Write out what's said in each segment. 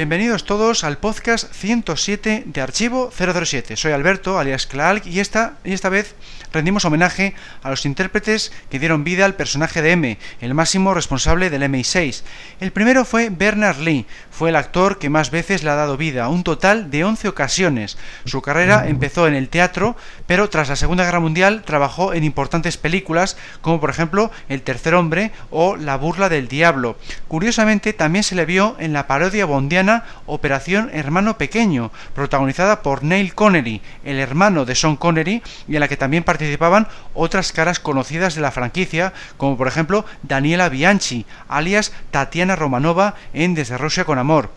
Bienvenidos todos al podcast 107 de Archivo 007. Soy Alberto, alias Clark, y esta, y esta vez rendimos homenaje a los intérpretes que dieron vida al personaje de M, el máximo responsable del MI6. El primero fue Bernard Lee, fue el actor que más veces le ha dado vida, un total de 11 ocasiones. Su carrera empezó en el teatro, pero tras la Segunda Guerra Mundial trabajó en importantes películas, como por ejemplo El Tercer Hombre o La Burla del Diablo. Curiosamente, también se le vio en la parodia bondiana Operación Hermano Pequeño, protagonizada por Neil Connery, el hermano de Sean Connery, y en la que también participaban otras caras conocidas de la franquicia, como por ejemplo Daniela Bianchi, alias Tatiana Romanova en Desde Rusia con Amor.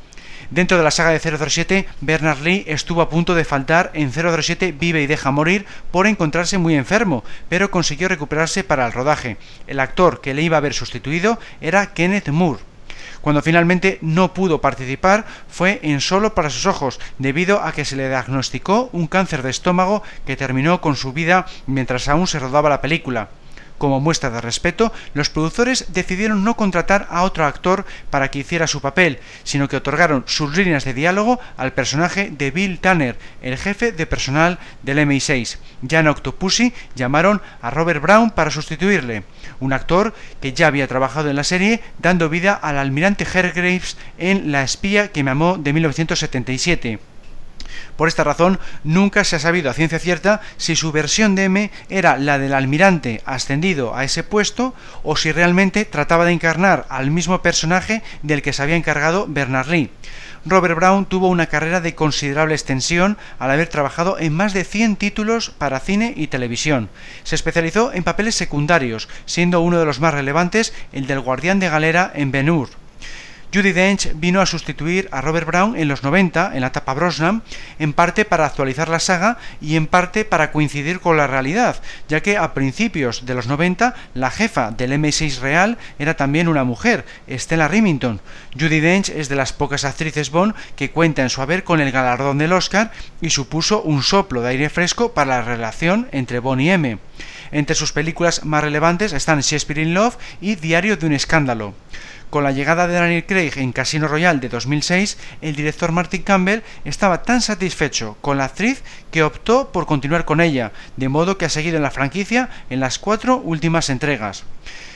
Dentro de la saga de 007, Bernard Lee estuvo a punto de faltar en 007 Vive y deja morir por encontrarse muy enfermo, pero consiguió recuperarse para el rodaje. El actor que le iba a haber sustituido era Kenneth Moore. Cuando finalmente no pudo participar fue en solo para sus ojos, debido a que se le diagnosticó un cáncer de estómago que terminó con su vida mientras aún se rodaba la película. Como muestra de respeto, los productores decidieron no contratar a otro actor para que hiciera su papel, sino que otorgaron sus líneas de diálogo al personaje de Bill Tanner, el jefe de personal del MI6. Ya en Octopussy llamaron a Robert Brown para sustituirle, un actor que ya había trabajado en la serie dando vida al almirante Hergraves en La espía que me amó de 1977. Por esta razón, nunca se ha sabido a ciencia cierta si su versión de M era la del almirante ascendido a ese puesto o si realmente trataba de encarnar al mismo personaje del que se había encargado Bernard Lee. Robert Brown tuvo una carrera de considerable extensión al haber trabajado en más de 100 títulos para cine y televisión. Se especializó en papeles secundarios, siendo uno de los más relevantes el del guardián de galera en Ben Hur. Judy Dench vino a sustituir a Robert Brown en los 90, en la etapa Brosnan, en parte para actualizar la saga y en parte para coincidir con la realidad, ya que a principios de los 90 la jefa del M6 real era también una mujer, Stella Remington. Judy Dench es de las pocas actrices Bond que cuenta en su haber con el galardón del Oscar y supuso un soplo de aire fresco para la relación entre Bond y M. Entre sus películas más relevantes están Shakespeare in Love y Diario de un escándalo. Con la llegada de Daniel Craig en Casino Royale de 2006, el director Martin Campbell estaba tan satisfecho con la actriz que optó por continuar con ella, de modo que ha seguido en la franquicia en las cuatro últimas entregas.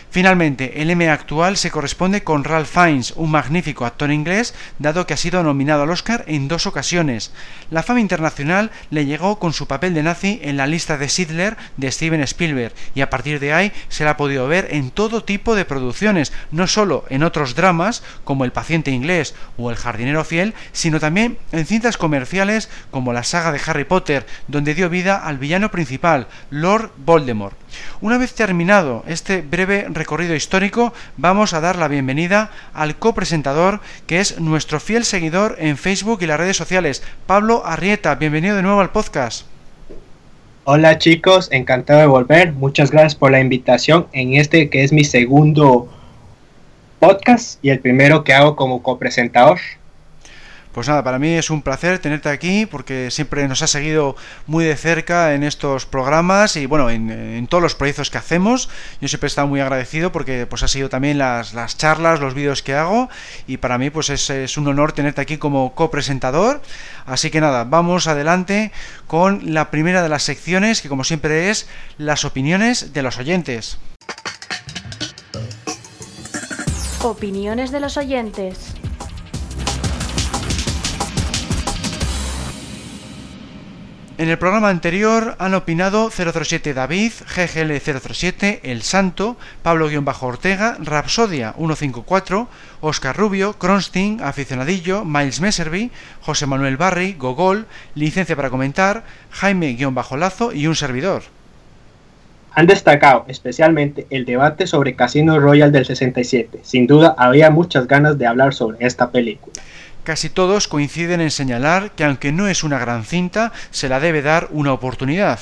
Finalmente, el M actual se corresponde con Ralph Fiennes, un magnífico actor inglés, dado que ha sido nominado al Oscar en dos ocasiones. La fama internacional le llegó con su papel de nazi en la lista de Sidler de Steven Spielberg, y a partir de ahí se la ha podido ver en todo tipo de producciones, no solo en otros dramas como El paciente inglés o El jardinero fiel, sino también en cintas comerciales como la saga de Harry Potter, donde dio vida al villano principal, Lord Voldemort. Una vez terminado este breve recorrido histórico, vamos a dar la bienvenida al copresentador, que es nuestro fiel seguidor en Facebook y las redes sociales, Pablo Arrieta. Bienvenido de nuevo al podcast. Hola chicos, encantado de volver. Muchas gracias por la invitación en este que es mi segundo podcast y el primero que hago como copresentador. Pues nada, para mí es un placer tenerte aquí porque siempre nos has seguido muy de cerca en estos programas y bueno, en, todos los proyectos que hacemos. Yo siempre he estado muy agradecido porque pues ha sido también las, las charlas, los vídeos que hago y para mí pues es, es un honor tenerte aquí como copresentador. Así que nada, vamos adelante con la primera de las secciones que como siempre es las opiniones de los oyentes. Opiniones de los oyentes. En el programa anterior han opinado 007 David, GGL 007, El Santo, Pablo-Ortega, Rapsodia 154, Oscar Rubio, Kronstein, Aficionadillo, Miles Messerby, José Manuel Barry, Gogol, Licencia para Comentar, Jaime-Lazo y un servidor. Han destacado especialmente el debate sobre Casino Royal del 67. Sin duda había muchas ganas de hablar sobre esta película. Casi todos coinciden en señalar que aunque no es una gran cinta, se la debe dar una oportunidad.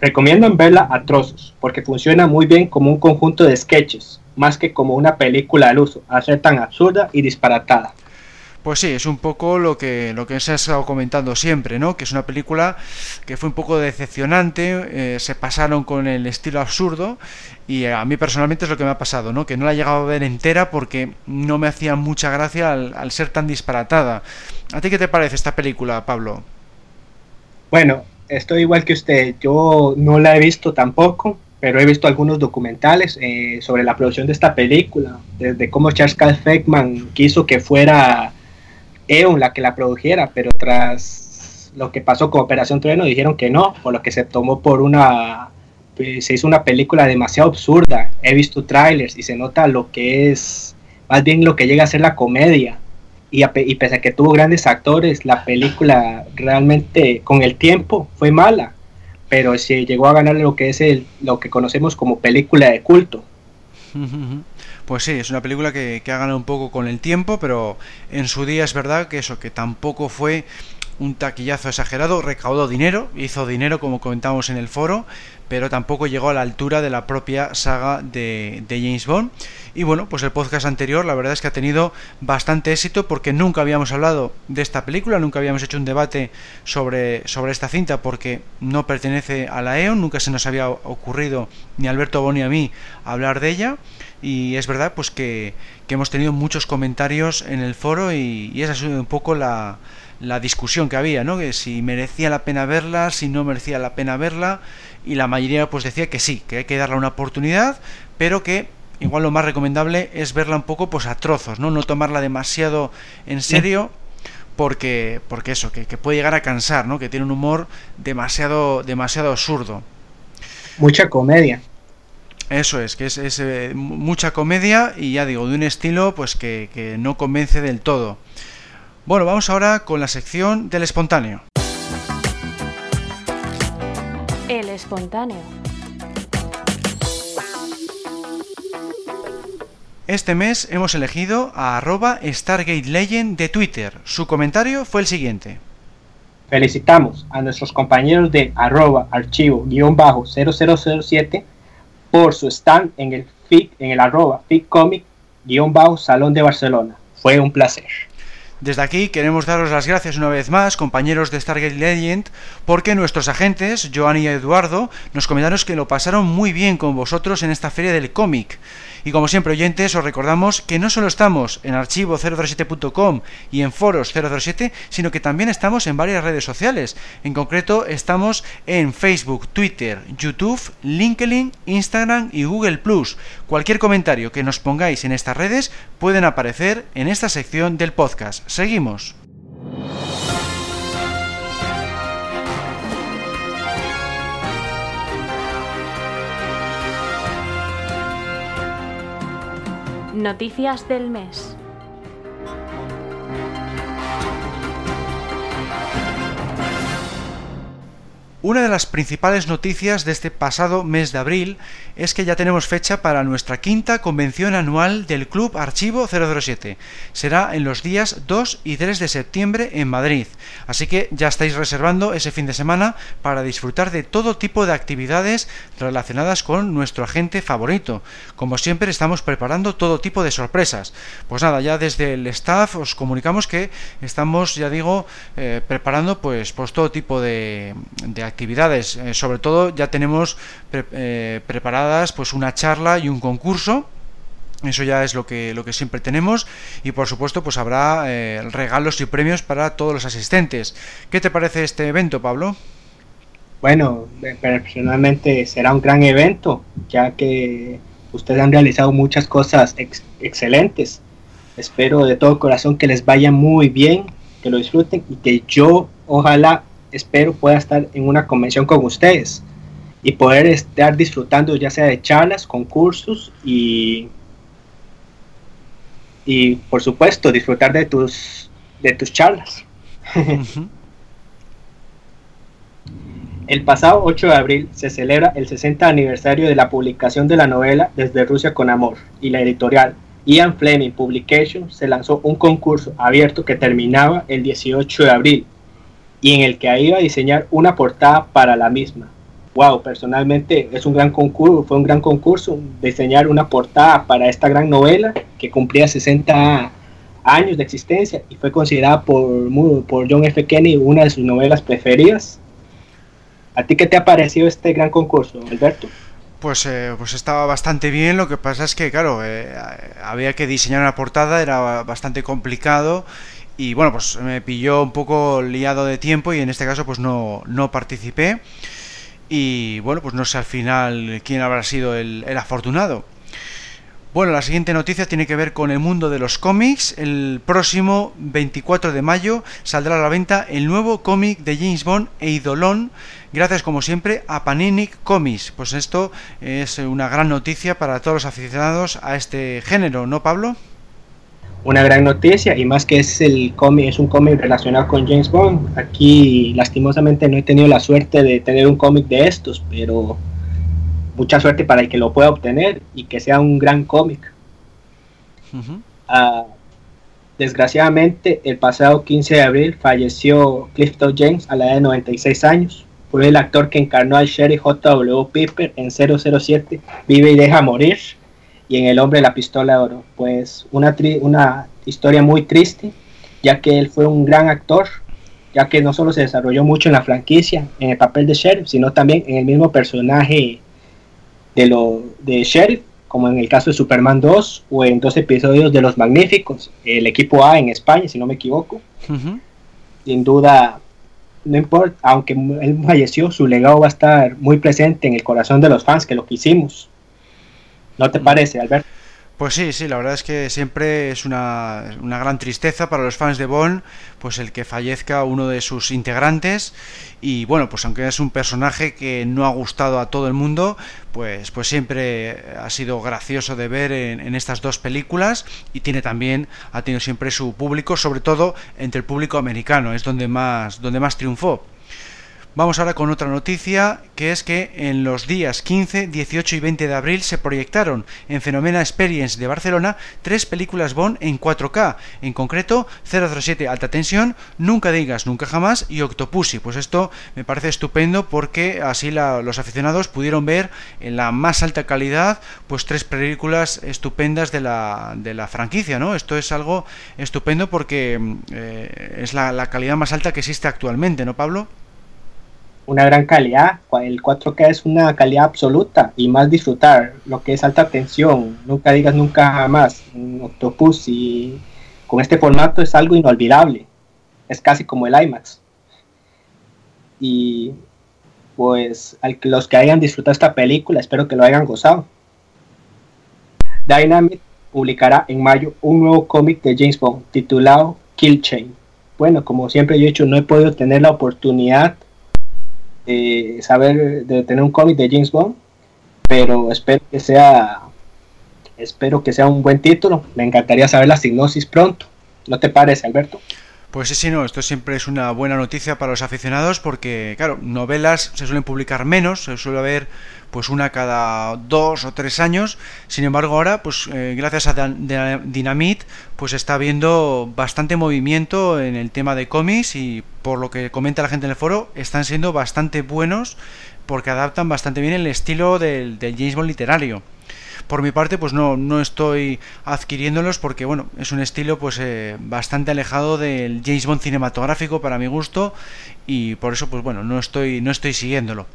Recomiendo verla a trozos, porque funciona muy bien como un conjunto de sketches, más que como una película al uso, al ser tan absurda y disparatada. Pues sí, es un poco lo que, lo que se ha estado comentando siempre, ¿no? Que es una película que fue un poco decepcionante, eh, se pasaron con el estilo absurdo y a mí personalmente es lo que me ha pasado, ¿no? Que no la he llegado a ver entera porque no me hacía mucha gracia al, ser tan disparatada. ¿A ti qué te parece esta película, Pablo? Bueno, estoy igual que usted. Yo no la he visto tampoco, pero he visto algunos documentales eh, sobre la producción de esta película, desde cómo Charles Feckman quiso que fuera Eon la que la produjera, pero tras lo que pasó con Operación Trueno dijeron que no, por lo que se tomó por una pues, se hizo una película demasiado absurda. He visto trailers y se nota lo que es más bien lo que llega a ser la comedia. Y, y pese a que tuvo grandes actores, la película realmente con el tiempo fue mala pero se llegó a ganar lo que es el, lo que conocemos como película de culto. Pues sí, es una película que, que ha ganado un poco con el tiempo, pero en su día es verdad que eso, que tampoco fue un taquillazo exagerado, recaudó dinero, hizo dinero como comentamos en el foro, pero tampoco llegó a la altura de la propia saga de, de, James Bond. Y bueno, pues el podcast anterior la verdad es que ha tenido bastante éxito porque nunca habíamos hablado de esta película, nunca habíamos hecho un debate sobre, sobre esta cinta porque no pertenece a la EON, nunca se nos había ocurrido ni a Alberto Boni ni a mí hablar de ella. Y es verdad pues que, que hemos tenido muchos comentarios en el foro y, y esa ha sido un poco la, la discusión que había, ¿no? Que si merecía la pena verla, si no merecía la pena verla, y la mayoría pues decía que sí, que hay que darle una oportunidad, pero que igual lo más recomendable es verla un poco pues a trozos, ¿no? No tomarla demasiado en serio. Porque, porque eso, que, que puede llegar a cansar, ¿no? Que tiene un humor demasiado, demasiado absurdo. Mucha comedia. Eso es, que es, es eh, mucha comedia y ya digo, de un estilo pues que, que no convence del todo. Bueno, vamos ahora con la sección del espontáneo. El espontáneo. Este mes hemos elegido a arroba Stargate Legend de Twitter. Su comentario fue el siguiente. Felicitamos a nuestros compañeros de arroba archivo-0007 por su stand en el, FIC, en el arroba FICComic-Salón de Barcelona. Fue un placer. Desde aquí queremos daros las gracias una vez más, compañeros de Stargate Legend, porque nuestros agentes, Joan y Eduardo, nos comentaron que lo pasaron muy bien con vosotros en esta feria del cómic. Y como siempre, oyentes, os recordamos que no solo estamos en archivo007.com y en foros 007, sino que también estamos en varias redes sociales. En concreto, estamos en Facebook, Twitter, YouTube, LinkedIn, Instagram y Google. Cualquier comentario que nos pongáis en estas redes pueden aparecer en esta sección del podcast. Seguimos. Noticias del mes. Una de las principales noticias de este pasado mes de abril es que ya tenemos fecha para nuestra quinta convención anual del Club Archivo 007. Será en los días 2 y 3 de septiembre en Madrid. Así que ya estáis reservando ese fin de semana para disfrutar de todo tipo de actividades relacionadas con nuestro agente favorito. Como siempre estamos preparando todo tipo de sorpresas. Pues nada, ya desde el staff os comunicamos que estamos, ya digo, eh, preparando pues, pues todo tipo de, de actividades. Eh, sobre todo ya tenemos eh, preparadas pues una charla y un concurso. Eso ya es lo que, lo que siempre tenemos y por supuesto pues habrá eh, regalos y premios para todos los asistentes. ¿Qué te parece este evento, Pablo? Bueno, personalmente será un gran evento, ya que ustedes han realizado muchas cosas ex excelentes. Espero de todo corazón que les vaya muy bien, que lo disfruten y que yo ojalá espero pueda estar en una convención con ustedes y poder estar disfrutando ya sea de charlas, concursos y y por supuesto disfrutar de tus de tus charlas. el pasado 8 de abril se celebra el 60 aniversario de la publicación de la novela Desde Rusia con Amor y la editorial Ian Fleming Publications se lanzó un concurso abierto que terminaba el 18 de abril y en el que iba a diseñar una portada para la misma. Wow, personalmente es un gran concurso, fue un gran concurso diseñar una portada para esta gran novela que cumplía 60 años de existencia y fue considerada por, por John F. Kennedy una de sus novelas preferidas. ¿A ti qué te ha parecido este gran concurso, Alberto? Pues, eh, pues estaba bastante bien, lo que pasa es que, claro, eh, había que diseñar una portada, era bastante complicado y bueno, pues me pilló un poco liado de tiempo y en este caso pues no, no participé y bueno, pues no sé al final quién habrá sido el, el afortunado. Bueno, la siguiente noticia tiene que ver con el mundo de los cómics. El próximo 24 de mayo saldrá a la venta el nuevo cómic de James Bond e Idolón, gracias como siempre a Panini Comics. Pues esto es una gran noticia para todos los aficionados a este género, ¿no, Pablo? Una gran noticia y más que es el cómic, es un cómic relacionado con James Bond. Aquí lastimosamente no he tenido la suerte de tener un cómic de estos, pero mucha suerte para el que lo pueda obtener y que sea un gran cómic. Ah, desgraciadamente, el pasado 15 de abril falleció Clifton James a la edad de 96 años. Fue el actor que encarnó al sheriff J.W. Piper en 007, Vive y deja morir, y en El hombre de la pistola de oro. Pues una, una historia muy triste, ya que él fue un gran actor, ya que no solo se desarrolló mucho en la franquicia, en el papel de sheriff, sino también en el mismo personaje de, lo, de Sheriff, como en el caso de Superman 2 o en dos episodios de Los Magníficos, el equipo A en España, si no me equivoco. Sin duda, no importa, aunque él falleció, su legado va a estar muy presente en el corazón de los fans que lo quisimos. ¿No te parece, Alberto? Pues sí, sí, la verdad es que siempre es una, una, gran tristeza para los fans de Bond, pues el que fallezca uno de sus integrantes y bueno, pues aunque es un personaje que no ha gustado a todo el mundo, pues, pues siempre ha sido gracioso de ver en, en estas dos películas y tiene también, ha tenido siempre su público, sobre todo entre el público americano, es donde más, donde más triunfó. Vamos ahora con otra noticia, que es que en los días 15, 18 y 20 de abril se proyectaron en Fenomena Experience de Barcelona tres películas Bond en 4K, en concreto 007 Alta Tensión, Nunca Digas Nunca Jamás y Octopussy. Pues esto me parece estupendo porque así los aficionados pudieron ver en la más alta calidad pues tres películas estupendas de la, de la franquicia, ¿no? Esto es algo estupendo porque eh, es la, la calidad más alta que existe actualmente, ¿no, Pablo? Una gran calidad. El 4K es una calidad absoluta y más disfrutar lo que es alta tensión. Nunca digas nunca jamás. Octopus y con este formato es algo inolvidable. Es casi como el IMAX. Y pues los que hayan disfrutado esta película, espero que lo hayan gozado. Dynamite publicará en mayo un nuevo cómic de James Bond titulado Kill Chain. Bueno, como siempre yo he dicho, no he podido tener la oportunidad de saber, de tener un cómic de James Bond, pero espero que sea, espero que sea un buen título. Me encantaría saber la signosis pronto. ¿No te parece, Alberto? Pues sí, sí, no, esto siempre es una buena noticia para los aficionados porque, claro, novelas se suelen publicar menos, se suele haber pues una cada dos o tres años, sin embargo ahora, pues eh, gracias a Dynamite, pues está habiendo bastante movimiento en el tema de cómics y por lo que comenta la gente en el foro, están siendo bastante buenos porque adaptan bastante bien el estilo del, del James Bond literario. Por mi parte, pues no, no estoy adquiriéndolos porque, bueno, es un estilo pues eh, bastante alejado del James Bond cinematográfico para mi gusto y por eso, pues bueno, no estoy, no estoy siguiéndolo.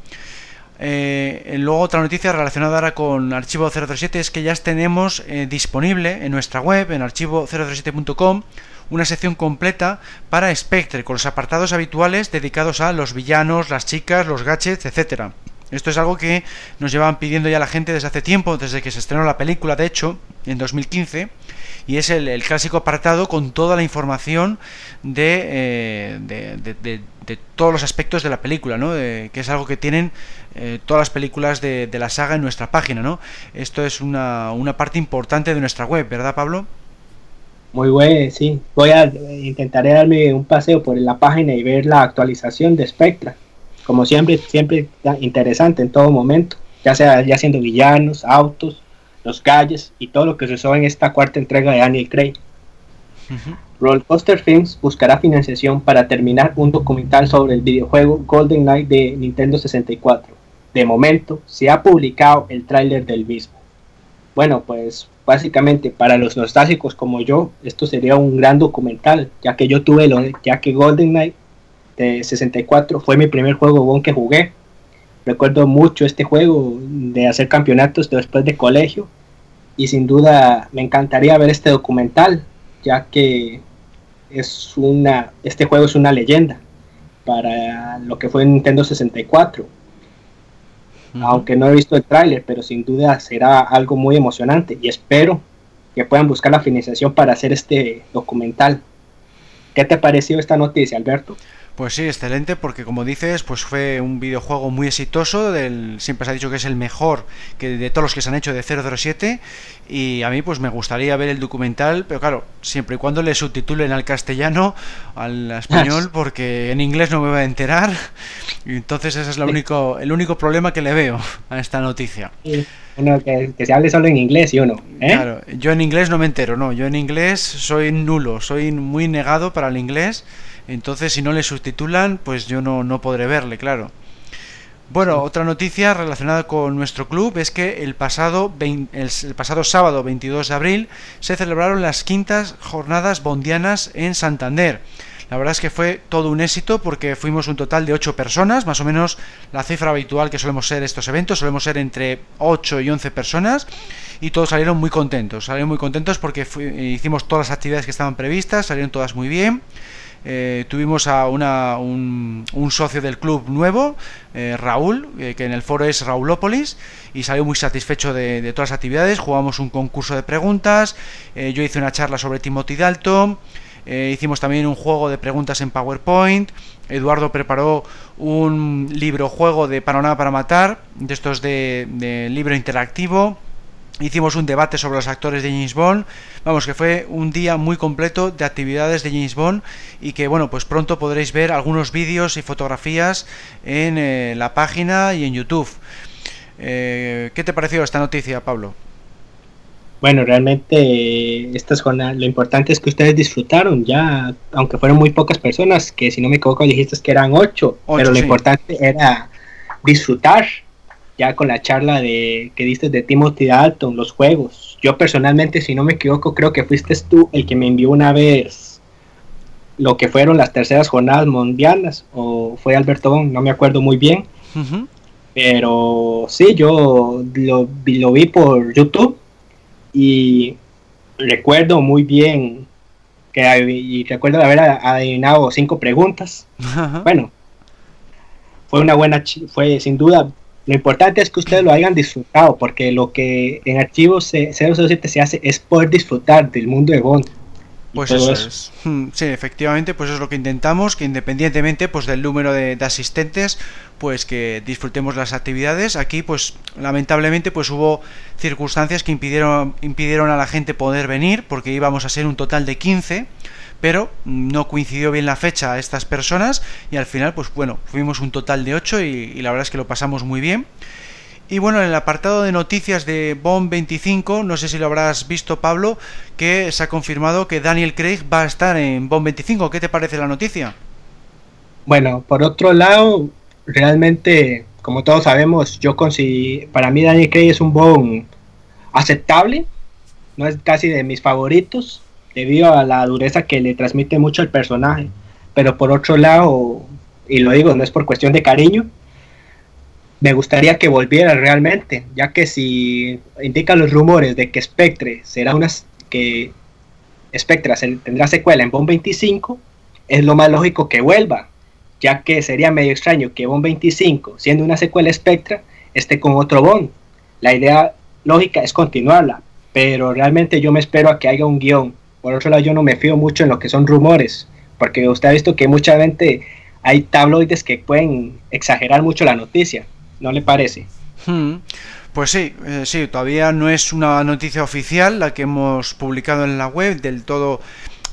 Eh, luego otra noticia relacionada ahora con Archivo 007 es que ya tenemos eh, disponible en nuestra web, en archivo007.com, una sección completa para Spectre, con los apartados habituales dedicados a los villanos, las chicas, los gadgets, etcétera. Esto es algo que nos llevaban pidiendo ya la gente desde hace tiempo, desde que se estrenó la película, de hecho, en 2015, y es el, clásico apartado con toda la información de, eh, de, todos los aspectos de la película, ¿no? que es algo que tienen eh, todas las películas de, la saga en nuestra página. ¿no? Esto es una, una parte importante de nuestra web, ¿verdad, Pablo? Muy bueno, sí. Voy a intentaré darme un paseo por la página y ver la actualización de Spectra como siempre, siempre interesante en todo momento, ya sea ya siendo villanos, autos, los calles y todo lo que se usó en esta cuarta entrega de Daniel Craig. Rollcoaster Films buscará financiación para terminar un documental sobre el videojuego Golden Knight de Nintendo 64. De momento, se ha publicado el tráiler del mismo. Bueno, pues básicamente para los nostálgicos como yo, esto sería un gran documental, ya que yo tuve, lo, ya que Golden Knight de 64 fue mi primer juego bon que jugué. Recuerdo mucho este juego de hacer campeonatos después de colegio y sin duda me encantaría ver este documental, ya que es una, este juego es una leyenda para lo que fue Nintendo 64. Aunque no he visto el tráiler, pero sin duda será algo muy emocionante y espero que puedan buscar la financiación para hacer este documental. ¿Qué te pareció esta noticia, Alberto? Pues sí, excelente, porque como dices, pues fue un videojuego muy exitoso, del, siempre se ha dicho que es el mejor que de todos los que se han hecho de 007, y a mí pues me gustaría ver el documental, pero claro, siempre y cuando le subtitulen al castellano, al español, porque en inglés no me voy a enterar, y entonces ese es lo único, el único problema que le veo a esta noticia. Bueno, que, se hable solo en inglés y uno. ¿eh? Claro, yo en inglés no me entero, no, yo en inglés soy nulo, soy muy negado para el inglés entonces, si no le subtitulan, pues yo no, no podré verle, claro. Bueno, otra noticia relacionada con nuestro club es que el pasado, el, pasado sábado 22 de abril se celebraron las quintas jornadas bondianas en Santander. La verdad es que fue todo un éxito porque fuimos un total de 8 personas, más o menos la cifra habitual que solemos ser estos eventos, solemos ser entre 8 y 11 personas y todos salieron muy contentos, salieron muy contentos porque hicimos todas las actividades que estaban previstas, salieron todas muy bien. Eh, tuvimos a una, un, socio del club nuevo, eh, Raúl, eh, que en el foro es Raulópolis, y salió muy satisfecho de, todas las actividades. Jugamos un concurso de preguntas, yo hice una charla sobre Timothy Dalton, hicimos también un juego de preguntas en PowerPoint, Eduardo preparó un libro juego de Panorama para Matar, de estos de libro interactivo. Hicimos un debate sobre los actores de James Bond. Vamos, que fue un día muy completo de actividades de James Bond y que, bueno, pues pronto podréis ver algunos vídeos y fotografías en eh, la página y en YouTube. Eh, ¿Qué te pareció esta noticia, Pablo? Bueno, realmente estas jornadas, lo importante es que ustedes disfrutaron ya, aunque fueron muy pocas personas, que si no me equivoco dijiste que eran ocho, pero lo importante era disfrutar ya con la charla de que diste de Timothy Dalton, los juegos. Yo personalmente, si no me equivoco, creo que fuiste tú el que me envió una vez lo que fueron las terceras jornadas mundiales, o fue Alberto no me acuerdo muy bien. Pero sí, yo lo, lo vi por YouTube y recuerdo muy bien que y recuerdo haber adivinado cinco preguntas. Bueno, fue una buena, fue sin duda lo importante es que ustedes lo hayan disfrutado, porque lo que en archivos 007 se hace es poder disfrutar del mundo de Bond. Pues eso, es. Hmm, sí, efectivamente, pues es lo que intentamos, que independientemente pues del número de, asistentes, pues que disfrutemos las actividades. Aquí, pues lamentablemente, pues hubo circunstancias que impidieron, impidieron a la gente poder venir, porque íbamos a ser un total de 15 pero no coincidió bien la fecha a estas personas y al final, pues bueno, fuimos un total de 8 y, la verdad es que lo pasamos muy bien. Y bueno, en el apartado de noticias de Bond 25, no sé si lo habrás visto Pablo, que se ha confirmado que Daniel Craig va a estar en Bond 25. ¿Qué te parece la noticia? Bueno, por otro lado, realmente, como todos sabemos, yo consigo, para mí Daniel Craig es un Bond aceptable, no es casi de mis favoritos, debido a la dureza que le transmite mucho el personaje. Pero por otro lado, y lo digo, no es por cuestión de cariño, me gustaría que volviera realmente, ya que si indican los rumores de que Spectre será una que Spectre tendrá secuela en Bond 25, es lo más lógico que vuelva, ya que sería medio extraño que Bond 25, siendo una secuela Spectre, esté con otro Bond. La idea lógica es continuarla, pero realmente yo me espero a que haya un guion por otro lado, yo no me fío mucho en lo que son rumores, porque usted ha visto que mucha gente, hay tabloides que pueden exagerar mucho la noticia, ¿no le parece? Hmm. Pues sí, eh, sí, todavía no es una noticia oficial la que hemos publicado en la web, del todo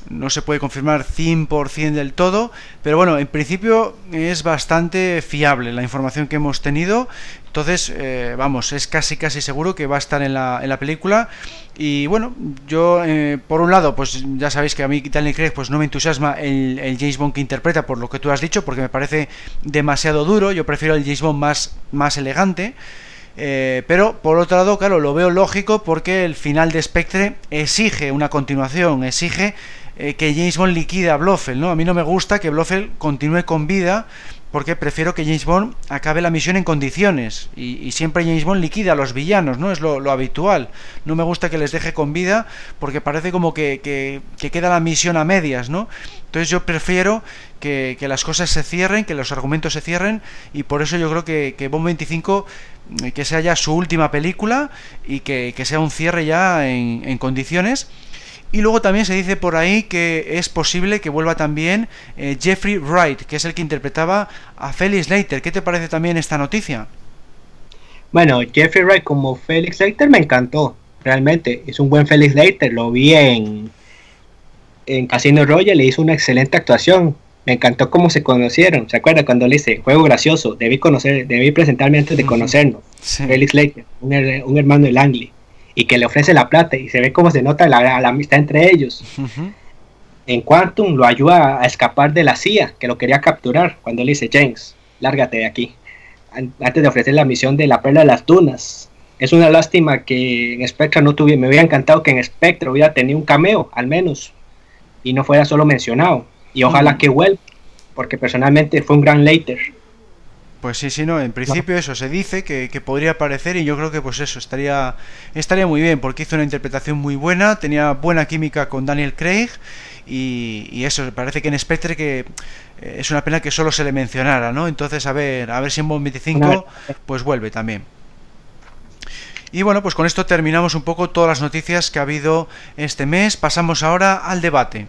no se puede confirmar 100% del todo, pero bueno, en principio es bastante fiable la información que hemos tenido. Entonces, eh, vamos, es casi casi seguro que va a estar en la, en la película. Y bueno, yo eh, por un lado, pues ya sabéis que a mí Daniel Craig pues no me entusiasma el, James Bond que interpreta por lo que tú has dicho, porque me parece demasiado duro. Yo prefiero el James Bond más, más elegante. Eh, pero por otro lado, claro, lo veo lógico porque el final de Spectre exige una continuación, exige eh, que James Bond liquide a Blofeld, ¿no? A mí no me gusta que Blofeld continúe con vida porque prefiero que James Bond acabe la misión en condiciones y, siempre James Bond liquida a los villanos, ¿no? Es lo, habitual. No me gusta que les deje con vida porque parece como que, que, queda la misión a medias, ¿no? Entonces yo prefiero que, las cosas se cierren, que los argumentos se cierren y por eso yo creo que, que Bond 25 eh, que sea ya su última película y que, sea un cierre ya en, en condiciones y luego también se dice por ahí que es posible que vuelva también eh, Jeffrey Wright, que es el que interpretaba a Felix Leiter. ¿Qué te parece también esta noticia? Bueno, Jeffrey Wright como Felix Leiter me encantó, realmente. Es un buen Felix Leiter, lo vi en, en Casino Royale, le hizo una excelente actuación. Me encantó cómo se conocieron. ¿Se acuerda cuando le dice, juego gracioso, debí conocer, debí presentarme antes de conocernos? Felix Leiter, un, un hermano de Langley y que le ofrece la plata y se ve cómo se nota la, amistad entre ellos. En Quantum lo ayuda a escapar de la CIA que lo quería capturar cuando le dice James, lárgate de aquí, antes de ofrecer la misión de la perla de las dunas. Es una lástima que en Spectre no tuviera, me hubiera encantado que en Spectre hubiera tenido un cameo, al menos, y no fuera solo mencionado. Y ojalá que vuelva, porque personalmente fue un gran later. Pues sí, sí, no, en principio eso se dice que, podría aparecer y yo creo que pues eso estaría estaría muy bien porque hizo una interpretación muy buena, tenía buena química con Daniel Craig y, y eso, parece que en Spectre que eh, es una pena que solo se le mencionara, ¿no? Entonces a ver, a ver si en Bond 25 pues vuelve también. Y bueno, pues con esto terminamos un poco todas las noticias que ha habido este mes, pasamos ahora al debate.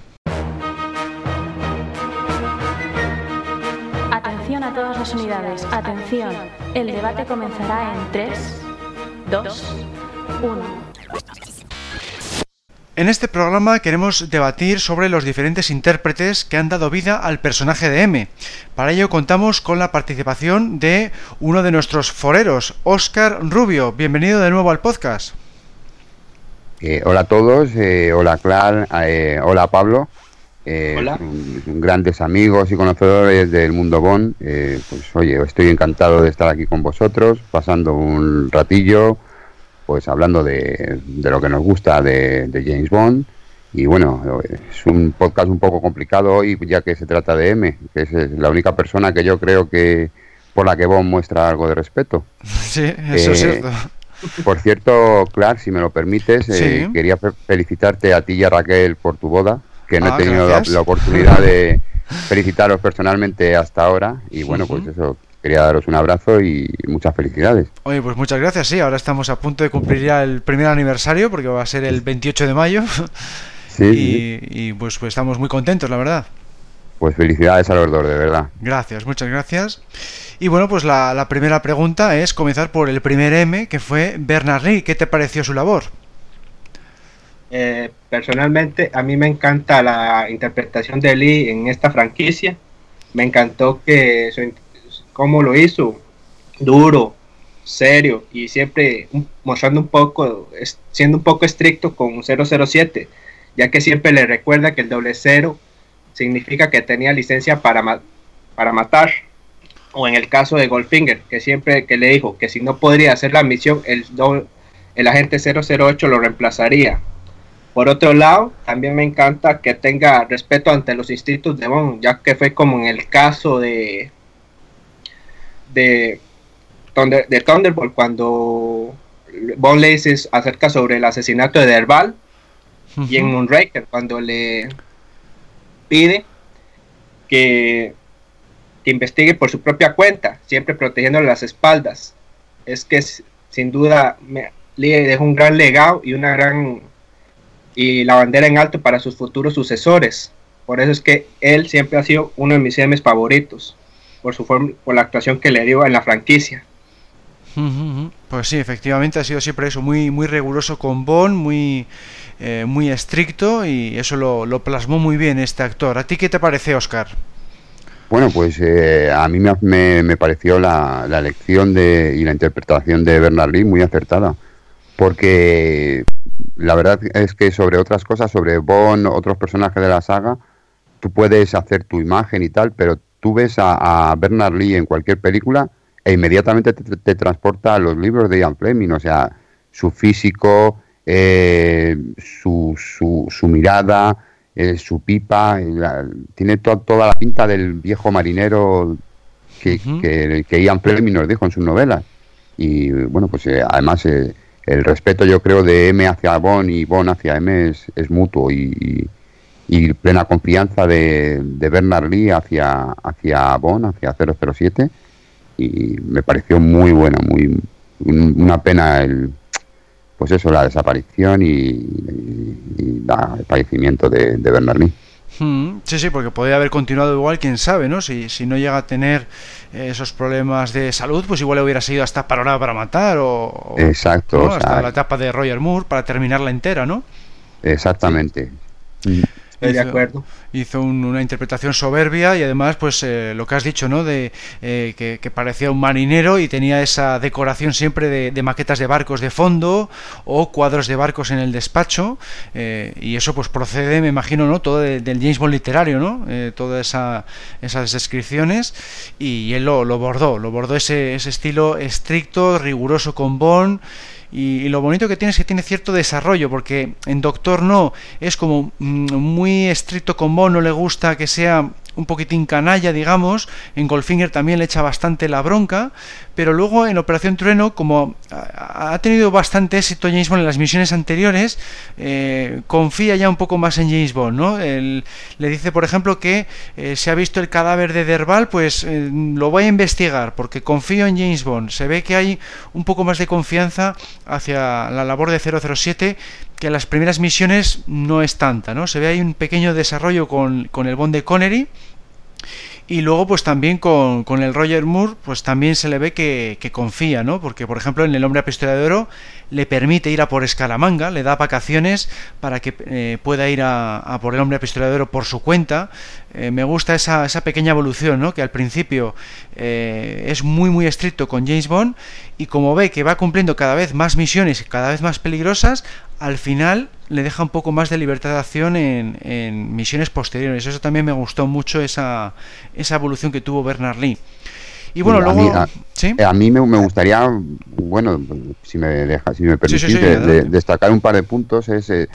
Unidades. Atención, el debate comenzará en 3, 2, 1. En este programa queremos debatir sobre los diferentes intérpretes que han dado vida al personaje de M. Para ello contamos con la participación de uno de nuestros foreros, Oscar Rubio. Bienvenido de nuevo al podcast. Eh, hola a todos, eh, hola Clar, eh, hola Pablo. Eh, grandes amigos y conocedores del mundo Bond, eh, pues oye, estoy encantado de estar aquí con vosotros, pasando un ratillo, pues hablando de, lo que nos gusta de, James Bond. Y bueno, es un podcast un poco complicado hoy, ya que se trata de M, que es la única persona que yo creo que por la que Bond muestra algo de respeto. Sí, eso es eh, cierto. Por cierto, Clark, si me lo permites, quería felicitarte a ti y a Raquel por tu boda que no he ah, tenido la, oportunidad de felicitaros personalmente hasta ahora. Y bueno, pues eso, quería daros un abrazo y muchas felicidades. Oye, pues muchas gracias, sí, ahora estamos a punto de cumplir ya el primer aniversario, porque va a ser el 28 de mayo. Sí, y, pues, pues estamos muy contentos, la verdad. Pues felicidades a los dos, de verdad. Gracias, muchas gracias. Y bueno, pues la, la primera pregunta es comenzar por el primer M, que fue Bernard Lee. ¿Qué te pareció su labor? Eh, personalmente, a mí me encanta la interpretación de Lee en esta franquicia. Me encantó que cómo lo hizo, duro, serio y siempre mostrando un poco, siendo un poco estricto con 007, ya que siempre le recuerda que el doble cero significa que tenía licencia para, para matar. O en el caso de Goldfinger, que siempre que le dijo que si no podría hacer la misión, el, el agente 008 lo reemplazaría por otro lado, también me encanta que tenga respeto ante los instintos de Bond, ya que fue como en el caso de de, de Thunderbolt cuando Bond le dice acerca sobre el asesinato de Derval y en Moonraker cuando le pide que, que investigue por su propia cuenta, siempre protegiendo las espaldas. Es que sin duda me, le deja un gran legado y una gran y la bandera en alto para sus futuros sucesores. Por eso es que él siempre ha sido uno de mis semes favoritos, por su forma, por la actuación que le dio en la franquicia. Pues sí, efectivamente ha sido siempre eso, muy, muy riguroso con Bond, muy, eh, muy estricto y eso lo, plasmó muy bien este actor. ¿A ti qué te parece, Oscar? Bueno, pues eh, a mí me, me, pareció la, la, elección de, y la interpretación de Bernard Lee muy acertada, porque la verdad es que sobre otras cosas, sobre Bond, otros personajes de la saga, tú puedes hacer tu imagen y tal, pero tú ves a, Bernard Lee en cualquier película e inmediatamente te, transporta a los libros de Ian Fleming, o sea, su físico, eh, su, su, mirada, eh, su pipa, tiene toda la pinta del viejo marinero que, que, Ian Fleming nos dijo en sus novelas. Y bueno, pues eh, además el respeto yo creo de M hacia Bond y Bond hacia M es, mutuo y, y, plena confianza de, de Bernard Lee hacia, hacia Bond, hacia 007 y me pareció muy buena, muy una pena el pues eso, la desaparición y, el fallecimiento de, de Bernardín. Hmm, sí, sí, porque podría haber continuado igual, quién sabe, ¿no? Si, si no llega a tener eh, esos problemas de salud, pues igual le hubiera sido hasta parada para matar o... Exacto. hasta la etapa de Roger Moore para terminarla entera, ¿no? Exactamente. Estoy de acuerdo. hizo una interpretación soberbia y además pues eh, lo que has dicho no de eh, que, parecía un marinero y tenía esa decoración siempre de, maquetas de barcos de fondo o cuadros de barcos en el despacho eh, y eso pues procede me imagino no todo del James Bond literario no todas esa, esas descripciones y él lo, lo bordó lo bordó ese, ese estilo estricto riguroso con Bond y, lo bonito que tiene es que tiene cierto desarrollo, porque en Doctor No es como mm, muy estricto con Bond, no le gusta que sea un poquitín canalla, digamos. En Goldfinger también le echa bastante la bronca. Pero luego en Operación Trueno, como ha tenido bastante éxito James Bond en las misiones anteriores, eh, confía ya un poco más en James Bond. ¿no? le dice, por ejemplo, que eh, se ha visto el cadáver de Derval, pues eh, lo voy a investigar porque confío en James Bond. Se ve que hay un poco más de confianza hacia la labor de 007 que las primeras misiones no es tanta, ¿no? Se ve ahí un pequeño desarrollo con, con el Bond de Connery y luego, pues también con, con, el Roger Moore, pues también se le ve que, confía, ¿no? Porque, por ejemplo, en El Hombre a le permite ir a por Escaramanga, le da vacaciones para que eh, pueda ir a, por El Hombre a por su cuenta. Eh, me gusta esa, esa, pequeña evolución, ¿no? Que al principio eh, es muy, muy estricto con James Bond y como ve que va cumpliendo cada vez más misiones, cada vez más peligrosas, al final le deja un poco más de libertad de acción en, misiones posteriores. Eso también me gustó mucho, esa, esa evolución que tuvo Bernard Lee. Y bueno, luego. A mí, me, gustaría, bueno, si me deja, si me permitís, destacar un par de puntos. Es. Eh,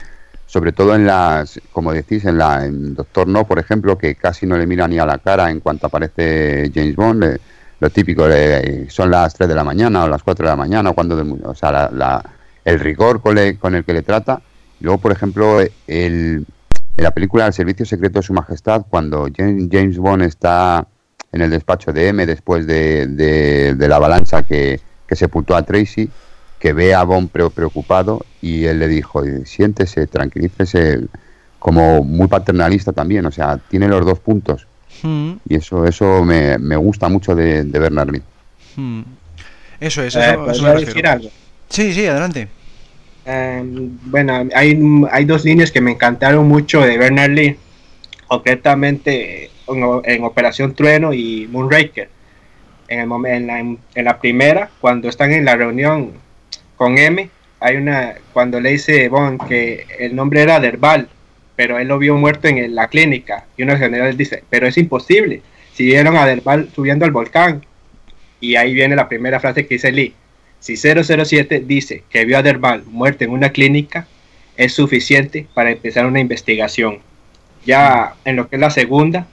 sobre todo en las, como decís, en la en Doctor No, por ejemplo, que casi no le mira ni a la cara en cuanto aparece James Bond. lo típico, son las 3 de la mañana o las 4 de la mañana, cuando, o sea, la el rigor con, el que le trata. Luego, por ejemplo, el, en la película El Servicio Secreto de Su Majestad, cuando James Bond está en el despacho de M después de, la avalancha que, sepultó a Tracy, que ve a Bond preocupado y él le dijo, siéntese, tranquilícese, como muy paternalista también, o sea, tiene los dos puntos. Hmm. Y eso eso me, gusta mucho de, Bernard Lee. Hmm. Eso es, eso, eh, decir algo? Sí, sí, adelante. Em, bueno, hay, hay dos líneas que me encantaron mucho de Bernard Lee, concretamente en, Operación Trueno y Moonraker. En, el, en, la, en la primera, cuando están en la reunión con M, hay una, cuando le dice Bond que el nombre era Derbal, pero él lo vio muerto en la clínica, y uno general dice, pero es imposible, si vieron a Derbal subiendo al volcán, y ahí viene la primera frase que dice Lee, si 007 dice que vio a Derbal muerto en una clínica, es suficiente para empezar una investigación. Ya en lo que es la segunda,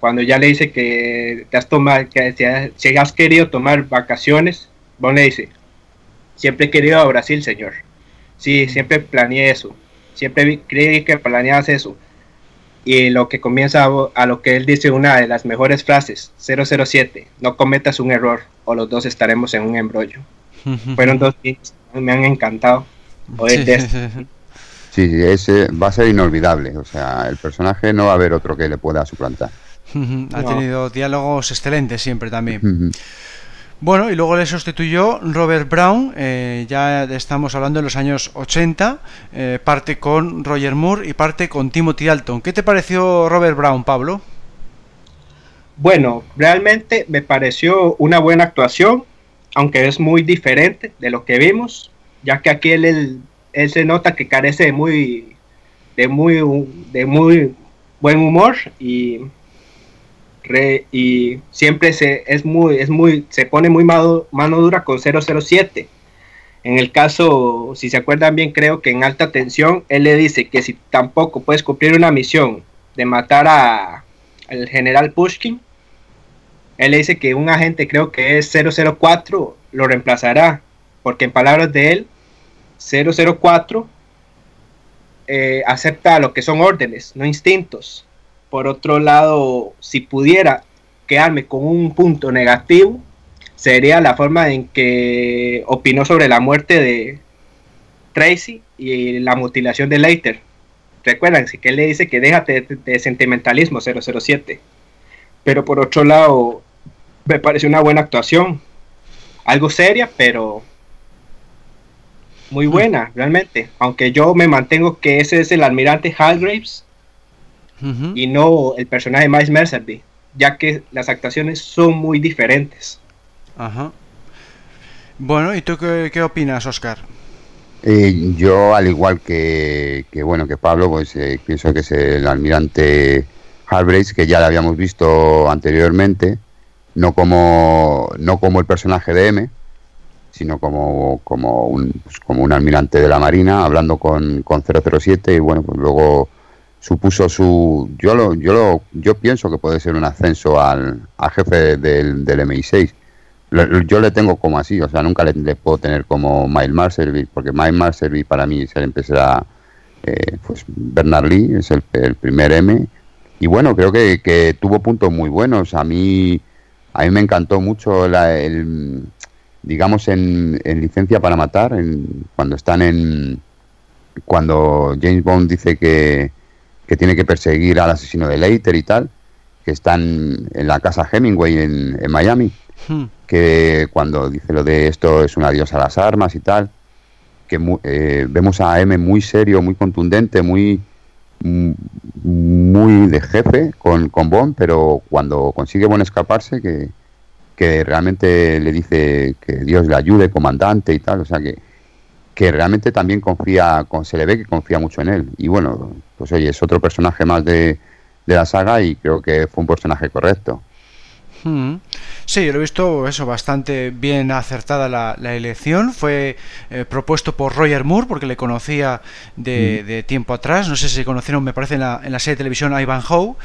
cuando ya le dice que te has tomado, que si has querido tomar vacaciones, Bond le dice, siempre he querido a Brasil, señor. Sí, siempre planeé eso. Siempre creí que planeabas eso. Y lo que comienza a, lo que él dice, una de las mejores frases, 007, no cometas un error o los dos estaremos en un embrollo. Fueron dos que me han encantado. Sí, ese va a ser inolvidable. O sea, el personaje no va a haber otro que le pueda suplantar. ha tenido diálogos excelentes siempre también. Bueno, y luego le sustituyó Robert Brown, eh, ya estamos hablando de los años 80, eh, parte con Roger Moore y parte con Timothy Dalton. ¿Qué te pareció Robert Brown, Pablo? Bueno, realmente me pareció una buena actuación aunque es muy diferente de lo que vimos, ya que aquí él, él, se nota que carece de muy, de muy, de muy buen humor y y siempre se, es muy, es muy, se pone muy mano, mano dura con 007. En el caso, si se acuerdan bien, creo que en alta tensión, él le dice que si tampoco puedes cumplir una misión de matar a, al general Pushkin, él le dice que un agente, creo que es 004, lo reemplazará, porque en palabras de él, 004 eh, acepta lo que son órdenes, no instintos. Por otro lado, si pudiera quedarme con un punto negativo, sería la forma en que opinó sobre la muerte de Tracy y la mutilación de Leiter. Recuerdan que él le dice que déjate de, de sentimentalismo 007. Pero por otro lado, me parece una buena actuación. Algo seria, pero muy buena, realmente. Aunque yo me mantengo que ese es el almirante Y no el personaje de Miles Mercerby, ya que las actuaciones son muy diferentes. Ajá. Bueno, ¿y tú qué, opinas, Oscar? Eh, yo, al igual que, bueno que Pablo, pues eh, pienso que es el almirante Halgraves, que ya lo habíamos visto anteriormente, no como, no como el personaje de M, sino como, como, un, pues, como un almirante de la Marina hablando con, con 007 y bueno, pues luego supuso su... Yo lo, yo lo, yo pienso que puede ser un ascenso al, jefe del, del MI6. yo le tengo como así, o sea, nunca le, puedo tener como Miles Marservy, porque Miles Marservy para mí siempre será eh, pues Bernard Lee, es el, el, primer M. Y bueno, creo que, que, tuvo puntos muy buenos. A mí, a mí me encantó mucho la, el, digamos, en, licencia para matar, en, cuando están en. Cuando James Bond dice que, que tiene que perseguir al asesino de Leiter y tal, que están en la casa Hemingway en, en Miami, hmm. que cuando dice lo de esto es un adiós a las armas y tal, que eh, vemos a M muy serio, muy contundente, muy muy de jefe con, con Bond, pero cuando consigue Bond escaparse, que, que realmente le dice que Dios le ayude, comandante y tal, o sea que, que realmente también confía, se le ve que confía mucho en él. Y bueno, pues oye, es otro personaje más de, de la saga y creo que fue un personaje correcto. Hmm. Sí, yo lo he visto eso bastante bien acertada la, elección. Fue eh, propuesto por Roger Moore porque le conocía de, hmm. de, tiempo atrás. No sé si conocieron, me parece, en la, en la serie de televisión Ivanhoe.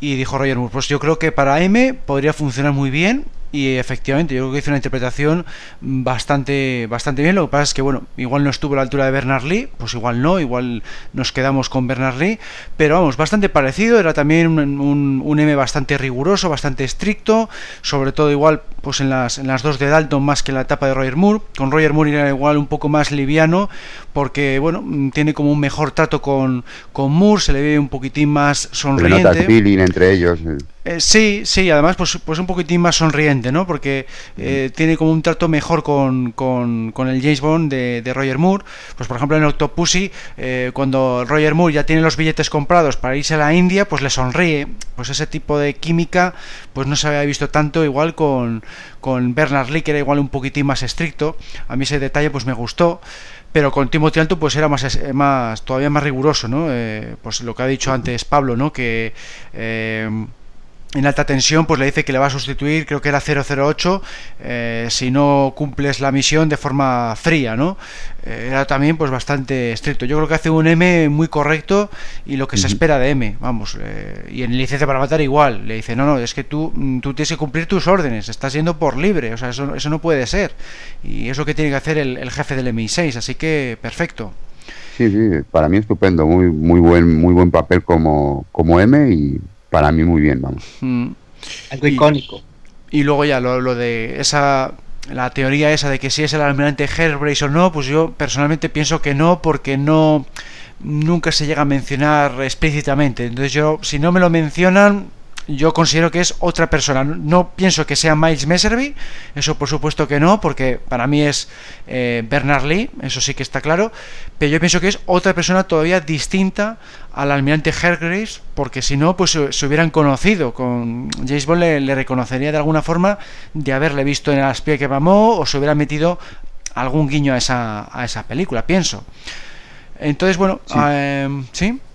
Y dijo Roger Moore, pues yo creo que para M podría funcionar muy bien y efectivamente yo creo que hizo una interpretación bastante bastante bien. Lo que pasa es que bueno igual no estuvo a la altura de Bernard Lee pues igual no igual nos quedamos con Bernard Lee. Pero vamos bastante parecido. Era también un, un, M bastante riguroso bastante estricto sobre todo igual pues en las, en las dos de Dalton más que en la etapa de Roger Moore. Con Roger Moore era igual un poco más liviano porque bueno tiene como un mejor trato con, con Moore se le ve un poquitín más sonriente. entre ellos eh, sí, sí, además pues, pues un poquitín más sonriente, ¿no? Porque eh, tiene como un trato mejor con, con, el James Bond de, Roger Moore. Pues por ejemplo en Octopussy, eh, cuando Roger Moore ya tiene los billetes comprados para irse a la India, pues le sonríe. Pues ese tipo de química pues no se había visto tanto igual con, con Bernard Lee, que era igual un poquitín más estricto. A mí ese detalle pues me gustó pero con Timothy Alto pues era más, más todavía más riguroso no pues lo que ha dicho antes Pablo no que en alta tensión pues le dice que le va a sustituir creo que era 008 eh, si no cumples la misión de forma fría no eh, era también pues bastante estricto. Yo creo que hace un M muy correcto y lo que se espera de M vamos eh, y en licencia para matar igual. Le dice no no es que tú mm, tú tienes que cumplir tus órdenes estás yendo por libre o sea eso, eso no puede ser y es lo que tiene que hacer el, el jefe del MI6 así que perfecto. Sí sí para mí estupendo muy muy buen muy buen papel como como M y para mí muy bien, vamos. Mm. Algo icónico. Y luego ya lo, lo, de esa la teoría esa de que si es el almirante Herbrace o no, pues yo personalmente pienso que no, porque no nunca se llega a mencionar explícitamente. Entonces yo, si no me lo mencionan, yo considero que es otra persona. No pienso que sea Miles Messervy, eso por supuesto que no, porque para mí es eh, Bernard Lee, eso sí que está claro, pero yo pienso que es otra persona todavía distinta al almirante Hergraves, porque si no, pues se, hubieran conocido. Con James Bond le, reconocería de alguna forma de haberle visto en el espía que mamó o se hubiera metido algún guiño a esa, a esa película, pienso. Entonces, bueno, ¿sí? Eh,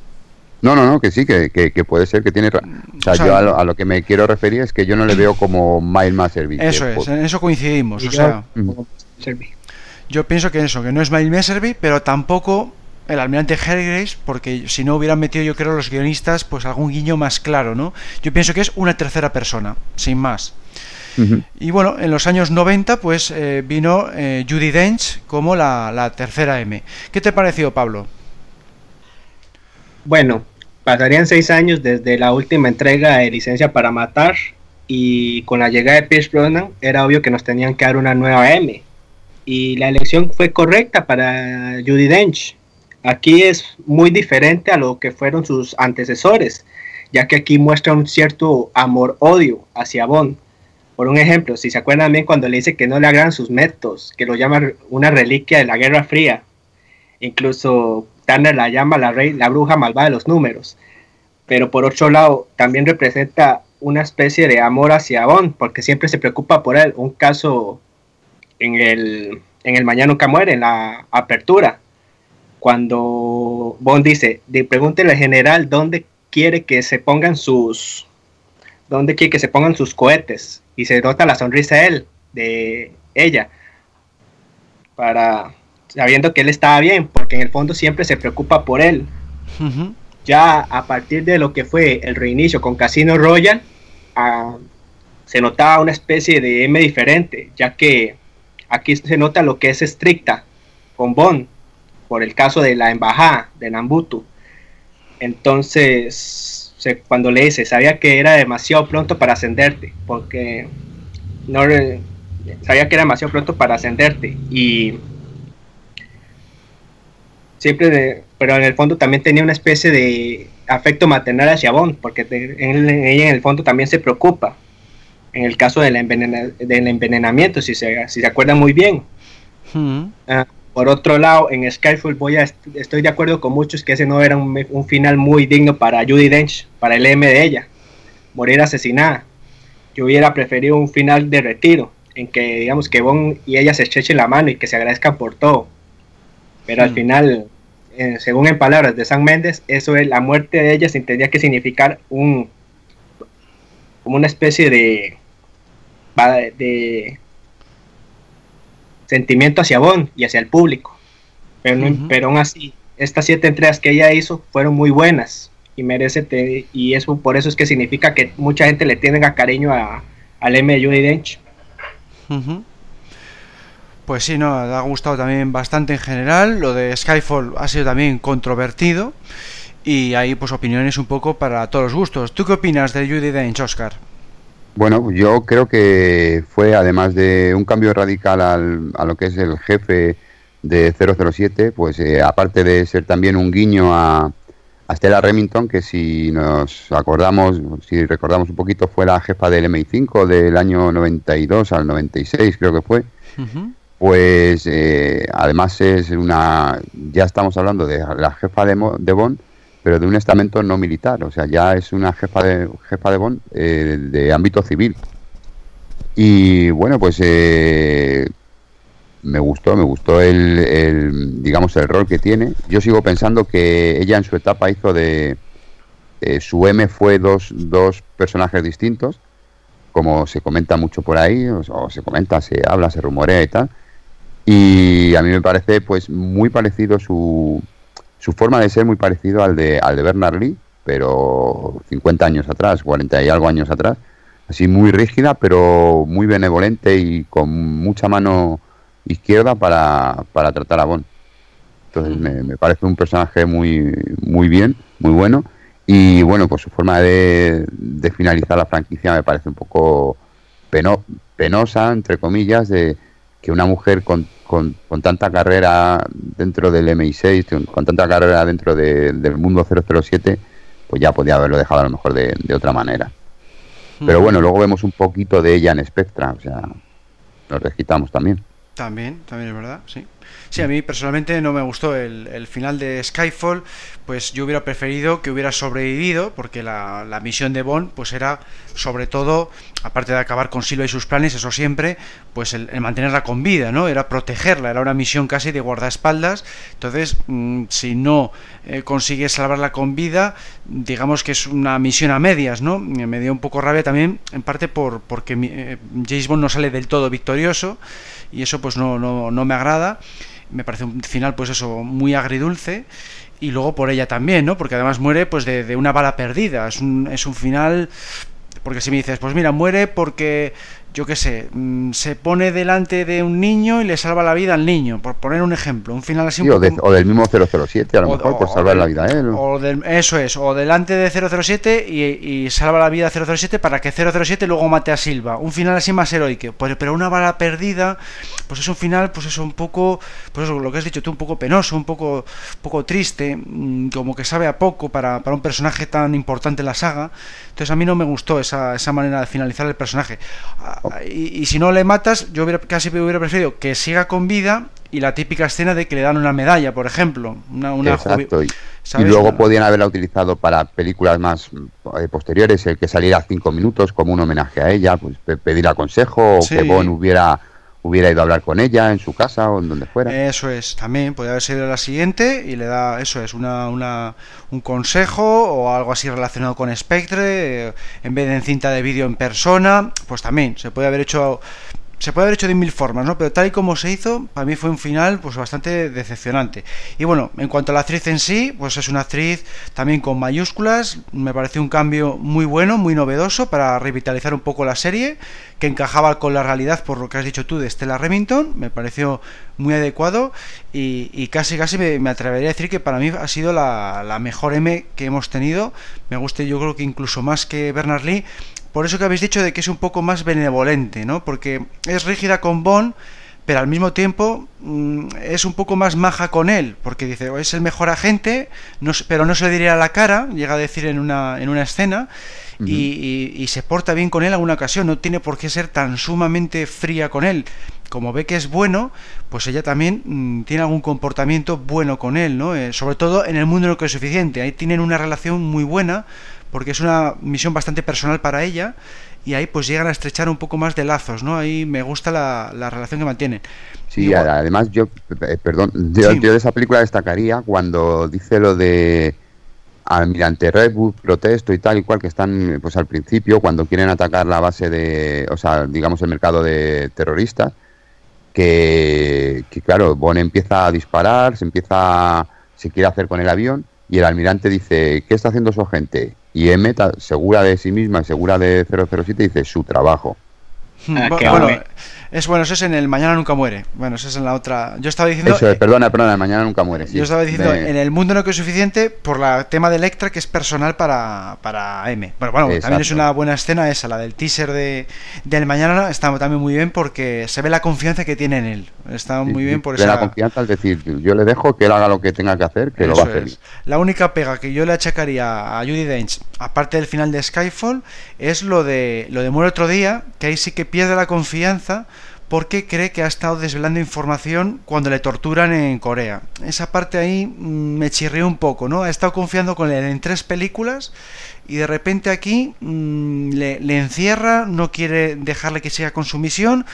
No, no, no, que sí, que, que, puede ser que tiene. O sea, yo a lo, que me quiero referir es que yo no le veo como Miles servicio Eso es, en eso coincidimos. O sea, yo pienso que eso, que no es Miles Messervy, pero tampoco el almirante Hargreaves, porque si no hubieran metido, yo creo, los guionistas, pues algún guiño más claro, ¿no? Yo pienso que es una tercera persona, sin más. Y bueno, en los años 90, pues eh, vino eh, Judy Dench como la, la tercera M. ¿Qué te pareció, Pablo? Bueno, pasarían seis años desde la última entrega de Licencia para Matar y con la llegada de Pierce Brosnan era obvio que nos tenían que dar una nueva M. Y la elección fue correcta para Judy Dench Aquí es muy diferente a lo que fueron sus antecesores, ya que aquí muestra un cierto amor-odio hacia Bond. Por un ejemplo, si se acuerdan bien cuando le dice que no le agradan sus métodos, que lo llama una reliquia de la Guerra Fría. Incluso Tanner la llama la, rey, la bruja malvada de los números. Pero por otro lado, también representa una especie de amor hacia Bond, porque siempre se preocupa por él. Un caso en el, en el Mañana Nunca Muere, en la apertura, cuando Bond dice, pregúntele al general dónde quiere que se pongan sus, dónde quiere que se pongan sus cohetes, y se nota la sonrisa de él, de ella, para sabiendo que él estaba bien, porque en el fondo siempre se preocupa por él. Ya a partir de lo que fue el reinicio con Casino Royal, ah, se notaba una especie de M diferente, ya que aquí se nota lo que es estricta con Bond, por el caso de la embajada de Nambutu. Entonces, cuando le dice, sabía que era demasiado pronto para ascenderte, porque no sabía que era demasiado pronto para ascenderte y siempre, pero en el fondo también tenía una especie de afecto maternal hacia Bond, porque ella en el fondo también se preocupa. En el caso del, envenenamiento, si se, si se acuerdan muy bien. Por otro lado, en Skyfall voy a, estoy de acuerdo con muchos que ese no era un, final muy digno para Judy Dench, para el M de ella, morir asesinada. Yo hubiera preferido un final de retiro, en que digamos que Bond y ella se estrechen la mano y que se agradezcan por todo. Pero al hmm. final, eh, según en palabras de San Méndez, eso es la muerte de ella tendría que significar un como una especie de, de sentimiento hacia Bond y hacia el público. Pero, pero aún así, estas siete entregas que ella hizo fueron muy buenas y merece y eso por eso es que significa que mucha gente le tiene cariño a, al M de Judy Dench. Pues sí, no, ha gustado también bastante en general. Lo de Skyfall ha sido también controvertido. Y hay pues opiniones un poco para todos los gustos. ¿Tú qué opinas de Judy Dench, Oscar? Bueno, yo creo que fue, además de un cambio radical al, a lo que es el jefe de 007, pues eh, aparte de ser también un guiño a, a, Stella Remington, que si nos acordamos, si recordamos un poquito, fue la jefa del MI5 del año 92 al 96, creo que fue. Pues eh, además es una, ya estamos hablando de la jefa de, de Bond, pero de un estamento no militar, o sea, ya es una jefa de jefa de Bond eh, de ámbito civil. Y bueno, pues eh, me gustó, me gustó el, digamos, el rol que tiene. Yo sigo pensando que ella en su etapa hizo de eh, su M fue dos, dos personajes distintos, como se comenta mucho por ahí, o, se comenta, se habla, se rumorea y tal. Y a mí me parece pues muy parecido su, su forma de ser muy parecido al de, al de Bernard Lee, pero 50 años atrás, 40 y algo años atrás, así muy rígida, pero muy benevolente y con mucha mano izquierda para, para tratar a Bond. Entonces me, parece un personaje muy, muy bien, muy bueno. Y bueno, pues su forma de, de finalizar la franquicia me parece un poco penosa, entre comillas, de que una mujer con con, tanta carrera dentro del MI6, con tanta carrera dentro del mundo 007, pues ya podía haberlo dejado a lo mejor de, otra manera. Pero bueno, luego vemos un poquito de ella en Spectra, o sea, nos desquitamos también. También, también es verdad, sí. Sí, a mí personalmente no me gustó el, final de Skyfall, pues yo hubiera preferido que hubiera sobrevivido, porque la, la, misión de Bond pues era sobre todo, aparte de acabar con Silva y sus planes, eso siempre, pues el, mantenerla con vida, ¿no? Era protegerla, era una misión casi de guardaespaldas, entonces mmm, si no eh, consigue salvarla con vida, digamos que es una misión a medias, ¿no? Me dio un poco rabia también, en parte por porque eh, James Bond no sale del todo victorioso, y eso pues no, no, no me agrada me parece un final pues eso muy agridulce y luego por ella también, ¿no? Porque además muere pues de, de una bala perdida, es un, es un final porque si me dices, pues mira, muere porque yo qué sé, mmm, se pone delante de un niño y le salva la vida al niño, por poner un ejemplo, un final así sí, o, de, o, del mismo 007, a lo o, mejor, por salvar la vida a él. O del, eso es, o delante de 007 y, y, salva la vida a 007 para que 007 luego mate a Silva. Un final así más heroico, pues, pero una bala perdida, pues es un final, pues eso un poco, pues eso, lo que has dicho tú, un poco penoso, un poco, poco triste, mmm, como que sabe a poco para, para un personaje tan importante en la saga. Entonces a mí no me gustó esa, esa manera de finalizar el personaje. Y, y si no le matas, yo hubiera, casi hubiera preferido que siga con vida y la típica escena de que le dan una medalla, por ejemplo. Una, una Exacto. Y, y, luego podían haberla utilizado para películas más eh, posteriores, el que saliera cinco minutos como un homenaje a ella, pues pedir consejo o sí. que Bon hubiera hubiera ido a hablar con ella en su casa o en donde fuera. Eso es, también podría haber sido la siguiente y le da, eso es, una, una un consejo o algo así relacionado con Spectre, eh, en vez de en cinta de vídeo en persona, pues también se puede haber hecho se puede haber hecho de mil formas, ¿no? Pero tal y como se hizo, para mí fue un final pues bastante decepcionante. Y bueno, en cuanto a la actriz en sí, pues es una actriz también con mayúsculas, me pareció un cambio muy bueno, muy novedoso para revitalizar un poco la serie, que encajaba con la realidad por lo que has dicho tú de Stella Remington, me pareció muy adecuado y, casi casi me, atrevería a decir que para mí ha sido la, la mejor M que hemos tenido, me gusta yo creo que incluso más que Bernard Lee, por eso que habéis dicho de que es un poco más benevolente, ¿no? Porque es rígida con Bond, pero al mismo tiempo mmm, es un poco más maja con él, porque dice, oh, es el mejor agente, no, pero no se le diría a la cara, llega a decir en una, en una escena, uh -huh. y, y, y, se porta bien con él en alguna ocasión, no tiene por qué ser tan sumamente fría con él. Como ve que es bueno, pues ella también mmm, tiene algún comportamiento bueno con él, ¿no? Eh, sobre todo en el mundo no que es suficiente, ahí tienen una relación muy buena, porque es una misión bastante personal para ella y ahí pues llegan a estrechar un poco más de lazos, ¿no? Ahí me gusta la, la relación que mantienen. Sí, Igual. además yo, eh, perdón, yo, sí. yo, de esa película destacaría cuando dice lo de Almirante Redwood, protesto y tal y cual, que están pues al principio, cuando quieren atacar la base de, o sea, digamos el mercado de terroristas, que, que claro, Bon empieza a disparar, se empieza, se quiere hacer con el avión y el almirante dice, ¿qué está haciendo su agente? Y M, segura de sí misma, segura de 007, dice, su trabajo. Ah, bueno, es bueno, eso es en el Mañana Nunca Muere. Bueno, eso es en la otra. Yo estaba diciendo. Eso, perdona, perdona, el Mañana Nunca Muere. Sí. Yo estaba diciendo de... en el Mundo No Que es Suficiente por el tema de Electra que es personal para, para M. Bueno, bueno, Exacto. también es una buena escena esa, la del teaser de, del Mañana. Está también muy bien porque se ve la confianza que tiene en él. Está muy sí, bien por esa. la confianza al decir, yo le dejo que él haga lo que tenga que hacer, que eso lo va a hacer. Es. La única pega que yo le achacaría a Judy Dench, aparte del final de Skyfall, es lo de, lo de Muere otro día, que ahí sí que pierde la confianza porque cree que ha estado desvelando información cuando le torturan en Corea. Esa parte ahí mmm, me chirrió un poco, ¿no? Ha estado confiando con él en tres películas y de repente aquí mmm, le, le, encierra, no quiere dejarle que siga con su misión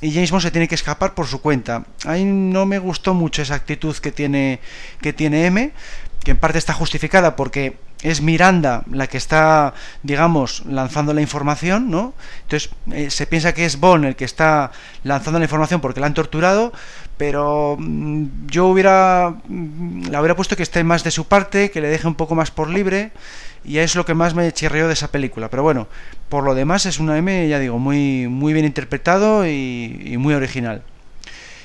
y James Bond se tiene que escapar por su cuenta. Ahí no me gustó mucho esa actitud que tiene, que tiene M, que en parte está justificada porque es Miranda la que está, digamos, lanzando la información, ¿no? Entonces eh, se piensa que es Bond el que está lanzando la información porque la han torturado, pero mmm, yo hubiera mmm, la hubiera puesto que esté más de su parte, que le deje un poco más por libre y es lo que más me chirreó de esa película. Pero bueno, por lo demás es una M, ya digo, muy muy bien interpretado y muy original.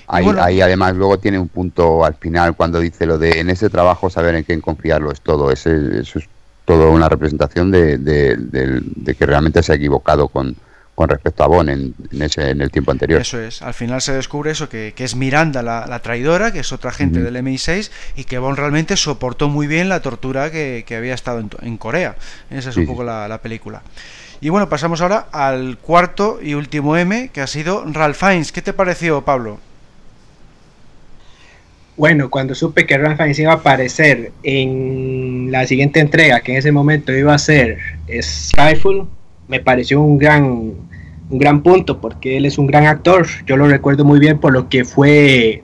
Ahí, bueno, ahí, además luego tiene un punto al final cuando dice lo de en ese trabajo saber en quién confiarlo es todo, ese, eso es todo una representación de, de, de, de que realmente se ha equivocado con, con respecto a Bon en, en, ese, en el tiempo anterior. Eso es, al final se descubre eso, que, que es Miranda la, la, traidora, que es otra gente uh -huh. del MI6, y que Bon realmente soportó muy bien la tortura que, que había estado en, en, Corea. Esa es sí, un poco la, la película. Y bueno, pasamos ahora al cuarto y último M, que ha sido Ralph Fiennes. ¿Qué te pareció, Pablo? Bueno, cuando supe que Ralph Fiennes iba a aparecer en la siguiente entrega, que en ese momento iba a ser Skyfall, me pareció un gran, un gran punto, porque él es un gran actor. Yo lo recuerdo muy bien por lo que fue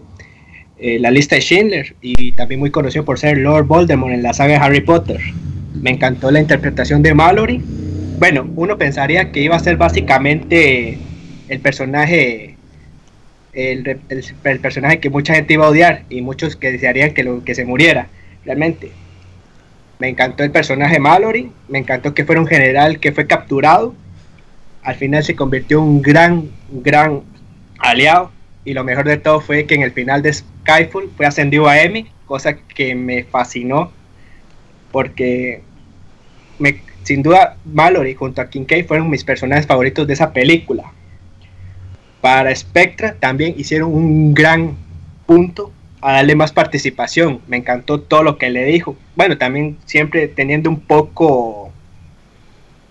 eh, la lista de Schindler y también muy conocido por ser Lord Voldemort en la saga de Harry Potter. Me encantó la interpretación de Mallory. Bueno, uno pensaría que iba a ser básicamente el personaje el, personaje que mucha gente iba a odiar y muchos que desearían que, lo, que se muriera, realmente. Me encantó el personaje Mallory, me encantó que fuera un general que fue capturado, al final se convirtió en un gran, gran aliado. Y lo mejor de todo fue que en el final de Skyfall fue ascendido a Emmy, cosa que me fascinó porque me, sin duda Mallory junto a Kincaid fueron mis personajes favoritos de esa película para Spectra también hicieron un gran punto a darle más participación. Me encantó todo lo que le dijo. Bueno, también siempre teniendo un poco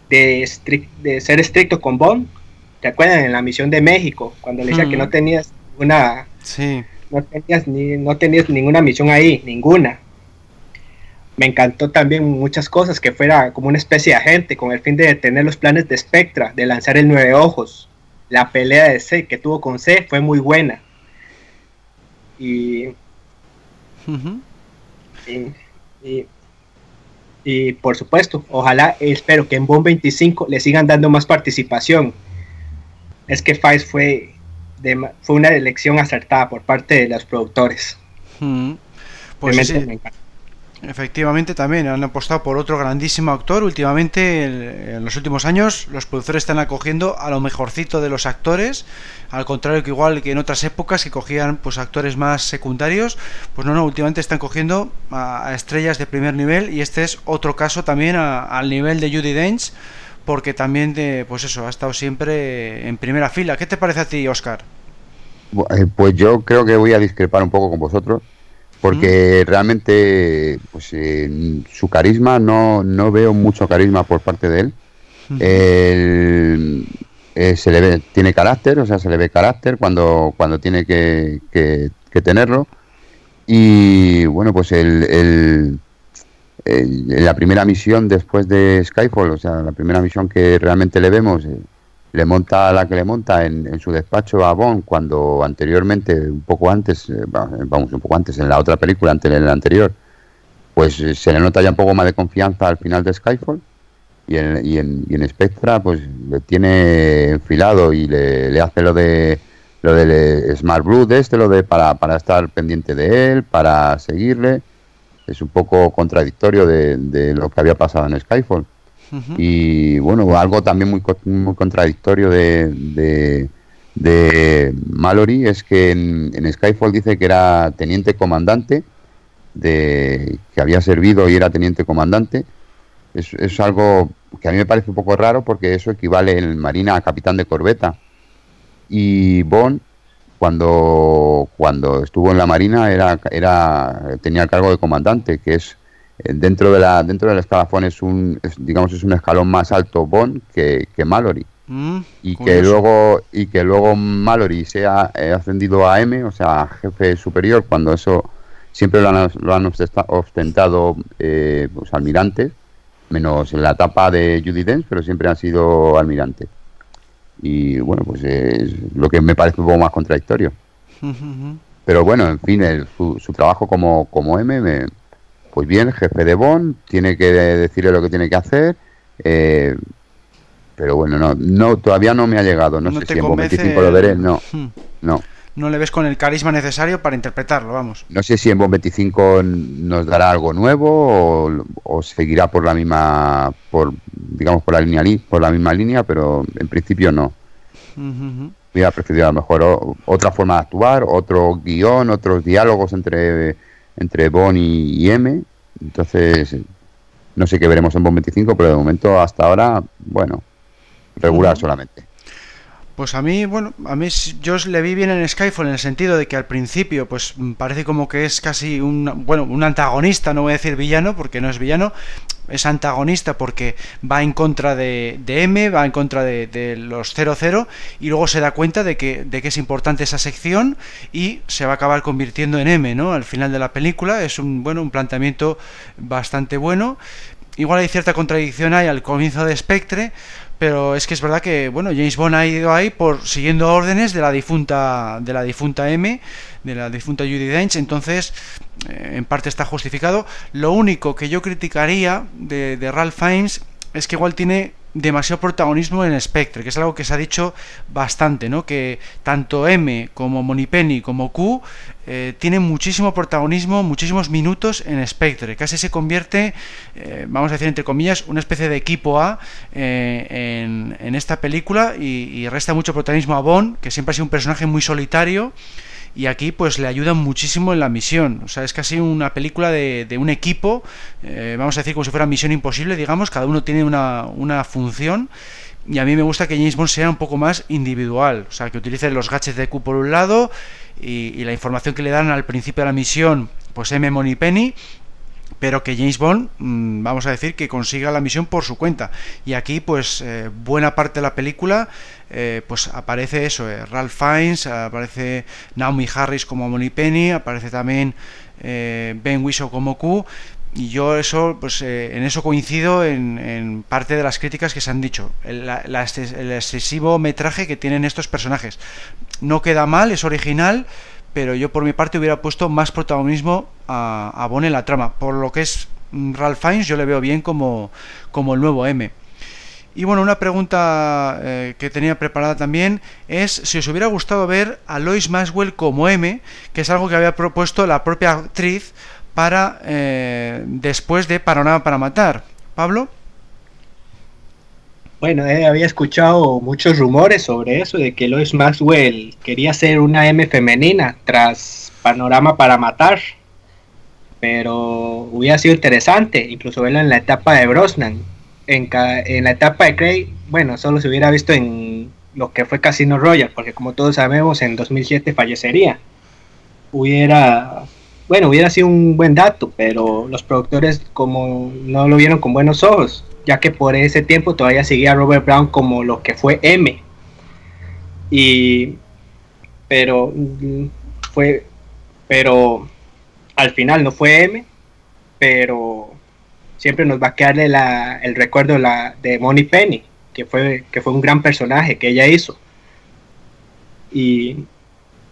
de, de ser estricto con Bond. ¿Te acuerdan en la misión de México? Cuando le decía que no tenías una... Sí. No tenías, ni, no tenías ninguna misión ahí, ninguna. Me encantó también muchas cosas, que fuera como una especie de agente con el fin de detener los planes de Spectra, de lanzar el Nueve Ojos la pelea de C que tuvo con C fue muy buena. Y, y, por supuesto, ojalá, espero que en Bond 25 le sigan dando más participación. Es que Fice fue, fue una elección acertada por parte de los productores. Pues sí. me encanta. Efectivamente, también han apostado por otro grandísimo actor. Últimamente, en los últimos años, los productores están acogiendo a lo mejorcito de los actores, al contrario que igual que en otras épocas que cogían pues actores más secundarios, pues no, no, últimamente están cogiendo a, estrellas de primer nivel y este es otro caso también al nivel de Judy Dench, porque también, de, pues eso, ha estado siempre en primera fila. ¿Qué te parece a ti, Oscar? Eh, pues yo creo que voy a discrepar un poco con vosotros porque realmente pues, su carisma no, no veo mucho carisma por parte de él. Eh, se le ve, tiene carácter, o sea, se le ve carácter cuando, cuando tiene que, que, tenerlo. Y bueno, pues el, el, la primera misión después de Skyfall, o sea, la primera misión que realmente le vemos, eh, le monta la que le monta en, su despacho a Bond cuando anteriormente, un poco antes, eh, vamos, un poco antes, en la otra película, antes en la anterior, pues eh, se le nota ya un poco más de confianza al final de Skyfall y en, y en, en Spectra pues le tiene enfilado y le, hace lo de lo del Smart Blue de este, lo de para, para estar pendiente de él, para seguirle. Es un poco contradictorio de, de lo que había pasado en Skyfall. Y bueno, algo también muy, contradictorio de, de, Mallory es que en, Skyfall dice que era teniente comandante, de que había servido y era teniente comandante. Es, es algo que a mí me parece un poco raro porque eso equivale en Marina a capitán de corbeta. Y Bond, cuando, cuando estuvo en la Marina, era, era, tenía el cargo de comandante, que es dentro de la dentro del escalafón es un digamos es un escalón más alto Bond que, que Mallory. Mm, y que luego y que luego Mallory sea eh, ascendido a M o sea jefe superior cuando eso siempre lo han, lo han ostentado eh, pues, almirantes menos en la etapa de Judy Dench pero siempre han sido almirantes. Y bueno pues es lo que me parece un poco más contradictorio. Pero bueno en fin su, su trabajo como como M me pues bien, jefe de Bond, tiene que decirle lo que tiene que hacer. Eh, pero bueno, no, no, todavía no me ha llegado. No, sé si en Bond 25 lo veré. No, hmm. no. No le ves con el carisma necesario para interpretarlo, vamos. No sé si en Bond 25 nos dará algo nuevo o, seguirá por la misma, por digamos por la línea, por la misma línea, pero en principio no. Hubiera preferido a lo mejor otra forma de actuar, otro guion, otros diálogos entre entre Bon y, M. Entonces, no sé qué veremos en Bon 25, pero de momento hasta ahora, bueno, regular solamente. Pues a mí, bueno, a mí yo le vi bien en Skyfall en el sentido de que al principio, pues parece como que es casi un, bueno, un antagonista, no voy a decir villano, porque no es villano, es antagonista porque va en contra de, M, va en contra de, los 00 y luego se da cuenta de que, de que es importante esa sección y se va a acabar convirtiendo en M, ¿no? Al final de la película es un, bueno, un planteamiento bastante bueno. Igual hay cierta contradicción ahí al comienzo de Spectre, pero es que es verdad que bueno James Bond ha ido ahí por siguiendo órdenes de la difunta de la difunta M de la difunta Judy Dench. Entonces eh, en parte está justificado. Lo único que yo criticaría de, de Ralph Fiennes es que igual tiene demasiado protagonismo en Spectre, que es algo que se ha dicho bastante, ¿no? Que tanto M como Monipenny como Q eh, tienen muchísimo protagonismo, muchísimos minutos en Spectre. Casi se convierte, eh, vamos a decir entre comillas, una especie de equipo A eh, en, esta película y, y resta mucho protagonismo a Bond, que siempre ha sido un personaje muy solitario y aquí pues le ayudan muchísimo en la misión. O sea, es casi una película de, de un equipo, eh, vamos a decir como si fuera misión imposible, digamos, cada uno tiene una, una función. Y a mí me gusta que James Bond sea un poco más individual, o sea, que utilice los gadgets de Q por un lado y, la información que le dan al principio de la misión, pues M. Moneypenny, pero que James Bond, mm, vamos a decir, que consiga la misión por su cuenta. Y aquí, pues, eh, buena parte de la película, eh, pues aparece eso, eh, Ralph Fiennes, aparece Naomi Harris como Penny, aparece también Ben Whishaw como Q, y yo eso, pues en eso coincido en, parte de las críticas que se han dicho. El, el excesivo metraje que tienen estos personajes. No queda mal, es original, pero yo por mi parte hubiera puesto más protagonismo a, a en la trama. Por lo que es mm, Ralph Fiennes, yo le veo bien como, como el nuevo M. Y bueno, una pregunta eh, que tenía preparada también es si os hubiera gustado ver a Lois Maxwell como M, que es algo que había propuesto la propia actriz para eh, después de Panorama para Matar. Pablo. Bueno, eh, había escuchado muchos rumores sobre eso, de que Lois Maxwell quería ser una M femenina tras Panorama para Matar, pero hubiera sido interesante, incluso verla en la etapa de Brosnan. En, en la etapa de Craig, bueno, solo se hubiera visto en lo que fue Casino Royale, porque como todos sabemos, en 2007 fallecería. Hubiera, bueno, hubiera sido un buen dato, pero los productores como no lo vieron con buenos ojos ya que por ese tiempo todavía seguía Robert Brown como lo que fue M. Y pero fue pero al final no fue M, pero siempre nos va a quedar el recuerdo la, de Money Penny, que fue, que fue un gran personaje que ella hizo. Y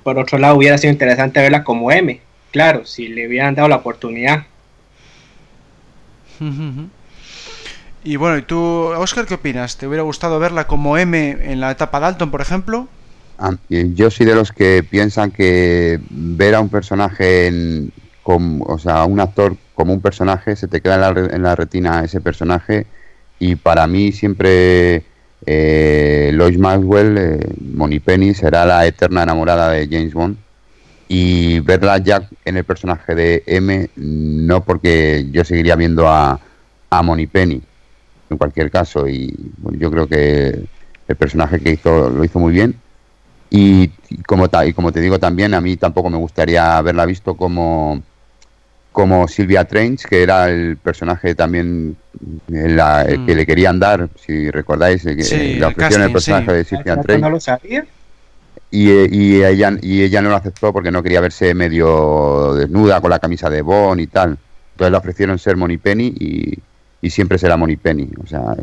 por otro lado hubiera sido interesante verla como M, claro, si le hubieran dado la oportunidad. Y bueno, ¿y tú, Oscar, qué opinas? ¿Te hubiera gustado verla como M en la etapa Dalton, por ejemplo? Ah, yo soy de los que piensan que ver a un personaje, en, o sea, a un actor como un personaje, se te queda en la, retina ese personaje. Y para mí siempre eh, Lois Maxwell, eh, Penny, será la eterna enamorada de James Bond. Y verla ya en el personaje de M, no porque yo seguiría viendo a, a Penny en cualquier caso. Y yo creo que el personaje que hizo lo hizo muy bien. Y, como, y como te digo también, a mí tampoco me gustaría haberla visto como, como Silvia Trench, que era el personaje también el que mm. le querían dar, si recordáis, que la ofrecieron el personaje de Silvia Trench. No lo sabía. Y, y, ella, y ella no lo aceptó porque no quería verse medio desnuda con la camisa de Bon y tal. Entonces le ofrecieron ser Moni Penny y, y siempre será Penny, O sea,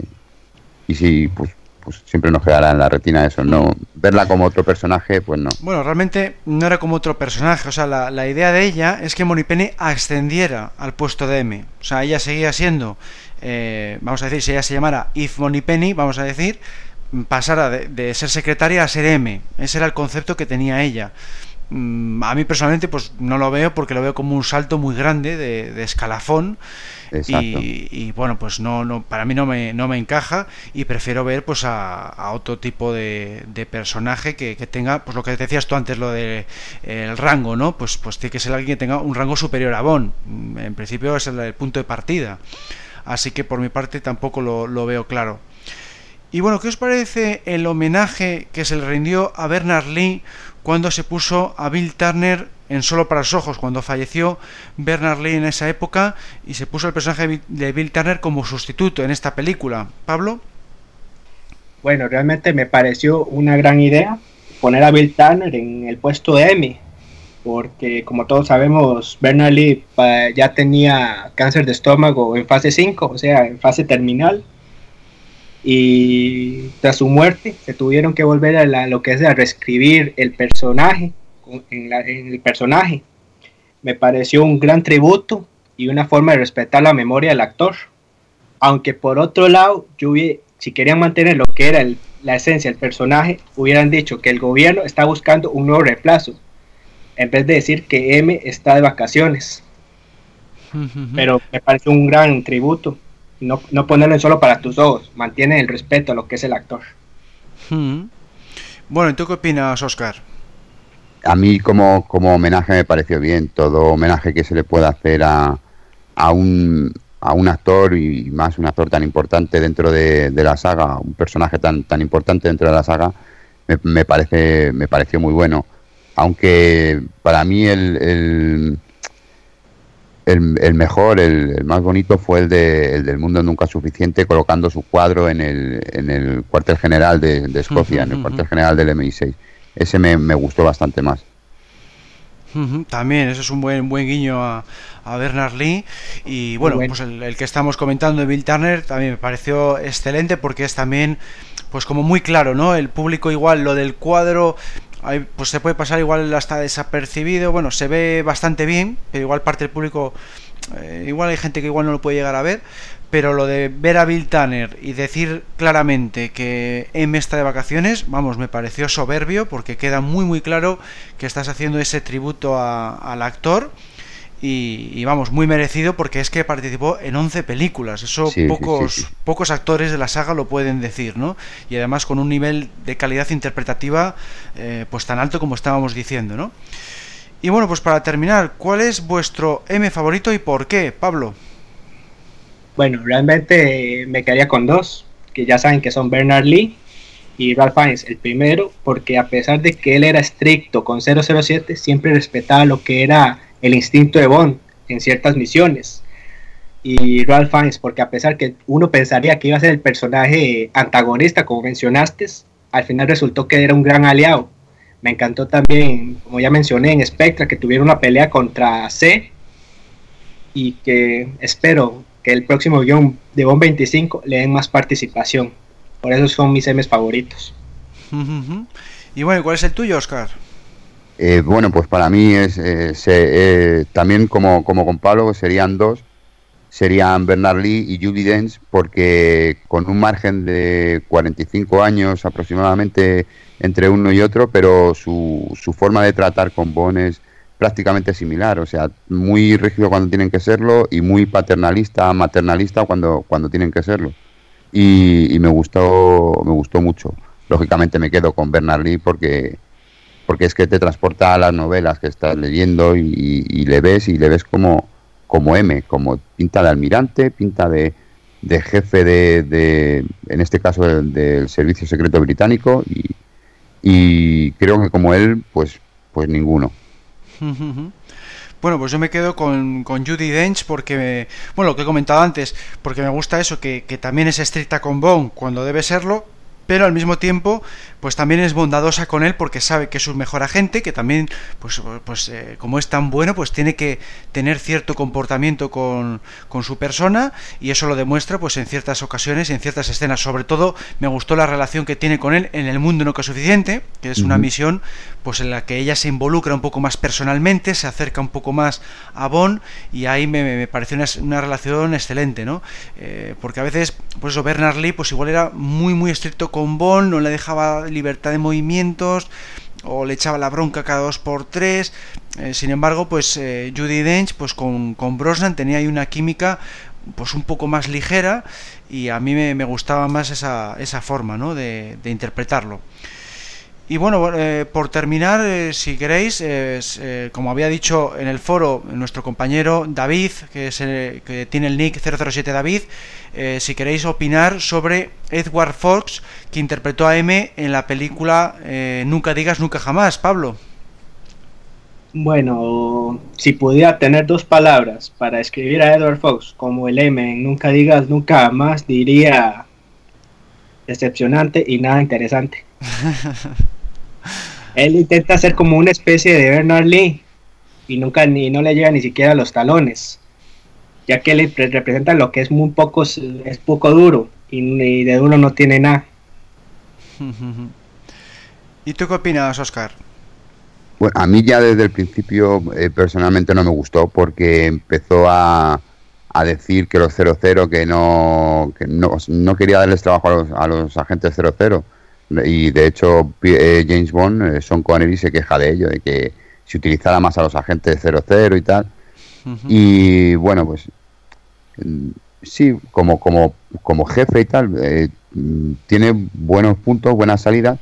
y si pues, pues siempre nos quedará en la retina eso, no verla como otro personaje, pues no. Bueno, realmente no era como otro personaje, o sea, la, la idea de ella es que Penny ascendiera al puesto de M, o sea, ella seguía siendo, eh, vamos a decir, si ella se llamara If Penny, vamos a decir, pasara de, de ser secretaria a ser M, ese era el concepto que tenía ella. Mm, a mí personalmente pues no lo veo porque lo veo como un salto muy grande de, escalafón y, bueno pues no, no para mí no me, no me encaja y prefiero ver pues a, otro tipo de, personaje que, tenga pues lo que decías tú antes lo de el rango no pues pues tiene que ser alguien que tenga un rango superior a Bon en principio es el, punto de partida. Así que por mi parte tampoco lo, lo veo claro. Y bueno, ¿qué os parece el homenaje que se le rindió a Bernard Lee cuando se puso a Bill Turner en Solo para los Ojos, cuando falleció Bernard Lee en esa época y se puso el personaje de Bill Turner como sustituto en esta película? Pablo. Bueno, realmente me pareció una gran idea poner a Bill Turner en el puesto de Emmy, porque como todos sabemos, Bernard Lee ya tenía cáncer de estómago en fase 5, o sea, en fase terminal, y tras su muerte se tuvieron que volver a lo que es a reescribir el personaje, en, el personaje. Me pareció un gran tributo y una forma de respetar la memoria del actor. Aunque por otro lado, yo si querían mantener lo que era la esencia del personaje, hubieran dicho que el gobierno está buscando un nuevo reemplazo, en vez de decir que M está de vacaciones. Pero me parece un gran tributo. No, no ponerlo solo para tus ojos, mantiene el respeto a lo que es el actor. Bueno, ¿y tú qué opinas, Oscar? A mí como, como homenaje me pareció bien, todo homenaje que se le pueda hacer a, a un a un actor y más un actor tan importante dentro de, la saga, un personaje tan, tan importante dentro de la saga, me, parece me pareció muy bueno. Aunque para mí el, el, el, mejor, el, más bonito fue el, de, el del Mundo Nunca Suficiente, colocando su cuadro en el, en el cuartel general de, Escocia, en el cuartel general del MI6. Ese me, me gustó bastante más. También, eso es un buen buen guiño a, a Bernard Lee. Y bueno, pues el, que estamos comentando de Bill Turner también me pareció excelente porque es también, pues como muy claro, ¿no? El público igual, lo del cuadro, pues se puede pasar igual hasta desapercibido. Bueno, se ve bastante bien, pero igual parte del público, eh, igual hay gente que igual no lo puede llegar a ver pero lo de ver a Bill Tanner y decir claramente que M está de vacaciones, vamos, me pareció soberbio porque queda muy muy claro que estás haciendo ese tributo al actor y, vamos, muy merecido porque es que participó en 11 películas, eso pocos, pocos actores de la saga lo pueden decir, ¿no? Y además con un nivel de calidad interpretativa eh, pues tan alto como estábamos diciendo, ¿no? Y bueno, pues para terminar, ¿cuál es vuestro M favorito y por qué, Pablo? Bueno, realmente me quedaría con dos, que ya saben que son Bernard Lee y Ralph Fiennes, el primero, porque a pesar de que él era estricto con 007, siempre respetaba lo que era el instinto de Bond en ciertas misiones. Y Ralph Fiennes, porque a pesar que uno pensaría que iba a ser el personaje antagonista, como mencionaste, al final resultó que era un gran aliado. Me encantó también, como ya mencioné, en Spectra, que tuvieron una pelea contra C y que espero que el próximo guion de Bond 25 le den más participación. Por eso son mis M's favoritos. Y bueno, ¿cuál es el tuyo, Oscar? Eh, bueno, pues para mí es eh, eh, también como, como con Pablo serían dos, serían Bernard Lee y Judy Dench, porque con un margen de 45 años aproximadamente entre uno y otro, pero su, su forma de tratar con Bond es prácticamente similar, o sea, muy rígido cuando tienen que serlo y muy paternalista, maternalista cuando, cuando tienen que serlo. Y, me gustó, me gustó mucho. Lógicamente me quedo con Bernard Lee porque, porque es que te transporta a las novelas que estás leyendo y, le ves y le ves como, como M, como pinta de almirante, pinta de, de jefe de, de, en este caso, del, Servicio Secreto Británico y, y creo que como él, pues, pues ninguno. Bueno, pues yo me quedo con, con Judy Dench porque, bueno, lo que he comentado antes, porque me gusta eso, que, que también es estricta con Bond cuando debe serlo, pero al mismo tiempo pues también es bondadosa con él porque sabe que es un mejor agente que también pues pues eh, como es tan bueno pues tiene que tener cierto comportamiento con, con, su persona y eso lo demuestra pues en ciertas ocasiones en ciertas escenas. Sobre todo me gustó la relación que tiene con él en el mundo no que es suficiente que es una misión pues en la que ella se involucra un poco más personalmente se acerca un poco más a Bond y ahí me, me pareció una, una, relación excelente no eh, porque a veces pues eso Bernard Lee pues igual era muy muy estricto con Bond, no le dejaba libertad de movimientos o le echaba la bronca cada dos por tres. Eh, sin embargo, pues eh, Judy Dench, pues con, con, Brosnan tenía ahí una química pues un poco más ligera y a mí me, gustaba más esa, esa forma ¿no? de, interpretarlo. Y bueno, eh, por terminar, eh, si queréis, eh, como había dicho en el foro nuestro compañero David, que, es que tiene el nick 007 David, si queréis opinar sobre Edward Fox, que interpretó a M en la película Nunca digas nunca jamás, Pablo. Bueno, si pudiera tener dos palabras para escribir a Edward Fox como el M en Nunca digas nunca jamás, diría decepcionante y nada interesante. Él intenta hacer como una especie de Bernard Lee y nunca ni no le llega ni siquiera a los talones, ya que le representa lo que es muy poco es poco duro y, de duro no tiene nada. ¿Y tú qué opinas, Oscar? Bueno, a mí ya desde el principio eh, personalmente no me gustó porque empezó a, a decir que los 00 que no, que no, no quería darles trabajo a los, a los agentes 00 y de hecho eh, James Bond, eh, Sean Connery se queja de ello, de que se utilizara más a los agentes 00 y tal. Y bueno, pues mm, sí, como, como, como jefe y tal, eh, mm, tiene buenos puntos, buenas salidas,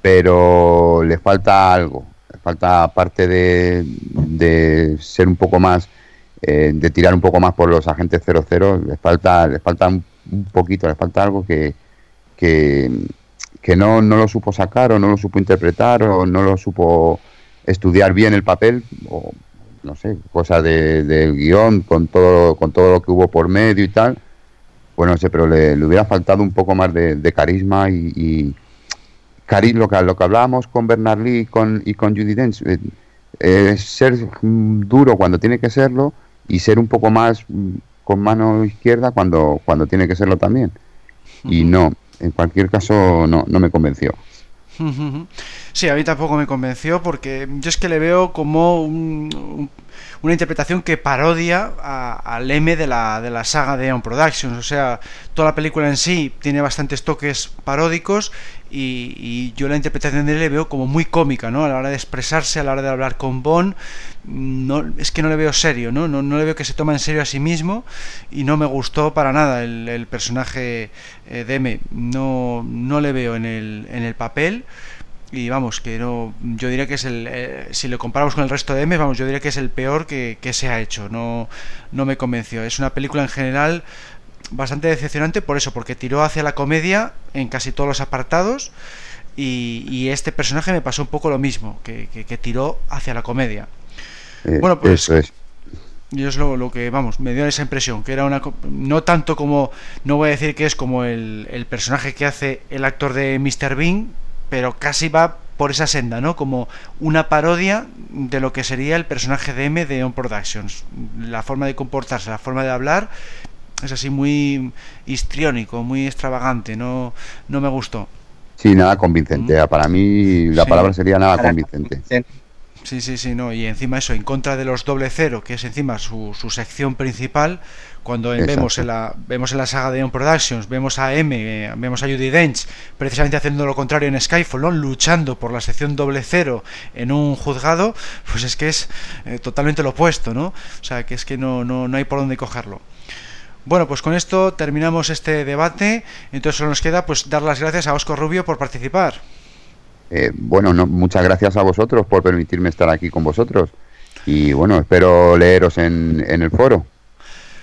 pero le falta algo. Le falta, aparte de, de ser un poco más, de tirar un poco más por los agentes 00, le falta, le falta un, un poquito, le falta algo que, que que no, no lo supo sacar o no lo supo interpretar o no lo supo estudiar bien el papel o no sé, cosa de, del guion con todo, con todo lo que hubo por medio y tal. Pues no sé, pero le, hubiera faltado un poco más de, carisma y, y lo, que, lo que hablábamos con Bernard Lee y con, y con Judy Dench, eh, es ser duro cuando tiene que serlo y ser un poco más mm, con mano izquierda cuando, cuando tiene que serlo también. Y no, en cualquier caso no, no me convenció. Sí, a mí tampoco me convenció porque yo es que le veo como una interpretación que parodia al M de la, de la saga de On Productions. O sea, toda la película en sí tiene bastantes toques paródicos y, yo la interpretación de él le veo como muy cómica, ¿no? A la hora de expresarse, a la hora de hablar con Bond, no, es que no le veo serio, ¿no? ¿no? le veo que se toma en serio a sí mismo y no me gustó para nada el, personaje eh, de M. No, no le veo en el, en el papel y vamos, que no, yo diría que es el, eh, si lo comparamos con el resto de M, vamos, yo diría que es el peor que, que se ha hecho, no, no me convenció. Es una película en general bastante decepcionante por eso, porque tiró hacia la comedia en casi todos los apartados y, este personaje me pasó un poco lo mismo, que, que, tiró hacia la comedia. Eh, bueno, pues... Eso es. Yo es lo, que, vamos, me dio esa impresión, que era una... No tanto como, no voy a decir que es como el, el personaje que hace el actor de Mr. Bean, pero casi va por esa senda, ¿no? Como una parodia de lo que sería el personaje de M de On Productions. La forma de comportarse, la forma de hablar es así muy histriónico, muy extravagante, no, no me gustó. Sí, nada convincente. Mm. Para mí la palabra sería nada convincente. Sí, sí, sí, no. Y encima eso, en contra de los doble cero, que es encima su, su sección principal, cuando vemos en la vemos en la saga de On Productions, vemos a M, eh, vemos a Judy Dench, precisamente haciendo lo contrario en Skyfall, luchando por la sección doble cero en un juzgado, pues es que es eh, totalmente lo opuesto, ¿no? O sea, que es que no, no, no hay por dónde cogerlo. Bueno, pues con esto terminamos este debate. Entonces solo nos queda pues dar las gracias a Oscar Rubio por participar. Eh, bueno, no, muchas gracias a vosotros por permitirme estar aquí con vosotros. Y bueno, espero leeros en, en el foro.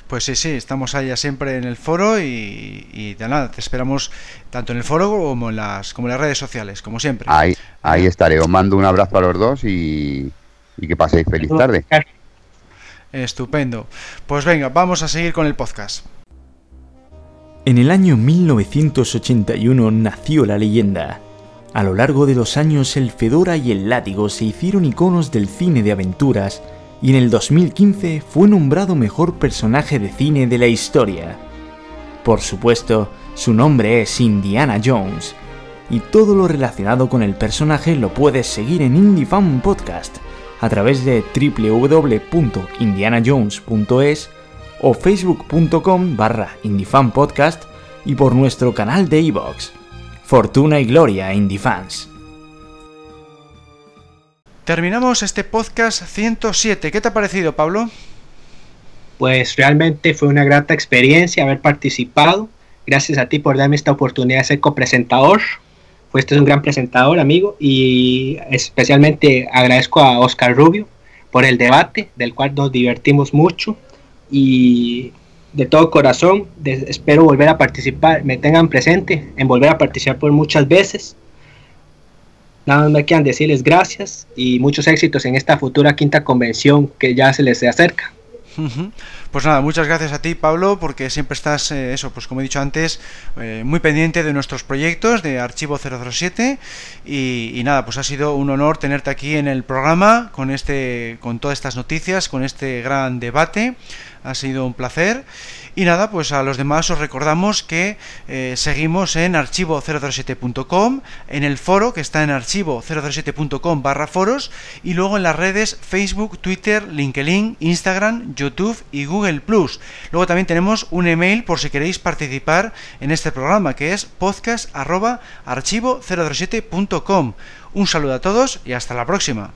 Pues sí, sí, estamos allá siempre en el foro y, de nada, te esperamos tanto en el foro como en las, como en las redes sociales, como siempre. Ahí, ahí estaré, os mando un abrazo a los dos y, y que paséis feliz tarde. Estupendo. Pues venga, vamos a seguir con el podcast. En el año 1981 nació la leyenda. A lo largo de los años el Fedora y el Látigo se hicieron iconos del cine de aventuras y en el 2015 fue nombrado mejor personaje de cine de la historia. Por supuesto, su nombre es Indiana Jones, y todo lo relacionado con el personaje lo puedes seguir en Indie Podcast a través de www.indianajones.es o facebook.com barra y por nuestro canal de iVoox. Fortuna y Gloria Fans. Terminamos este podcast 107. ¿Qué te ha parecido, Pablo? Pues realmente fue una grata experiencia haber participado. Gracias a ti por darme esta oportunidad de ser copresentador. Fuiste un gran presentador, amigo, y especialmente agradezco a Oscar Rubio por el debate, del cual nos divertimos mucho y de todo corazón espero volver a participar, me tengan presente en volver a participar por muchas veces. Nada más me quedan decirles gracias y muchos éxitos en esta futura quinta convención que ya se les acerca. Pues nada, muchas gracias a ti, Pablo, porque siempre estás, eh, eso, pues como he dicho antes, eh, muy pendiente de nuestros proyectos de Archivo 007 y, y, nada, pues ha sido un honor tenerte aquí en el programa con este, con todas estas noticias, con este gran debate. Ha sido un placer. Y nada, pues a los demás os recordamos que eh, seguimos en archivo007.com, en el foro que está en archivo007.com barra foros y luego en las redes Facebook, Twitter, LinkedIn, Instagram, YouTube y Google Google Plus. Luego también tenemos un email por si queréis participar en este programa, que es podcast@archivo037.com. Un saludo a todos y hasta la próxima.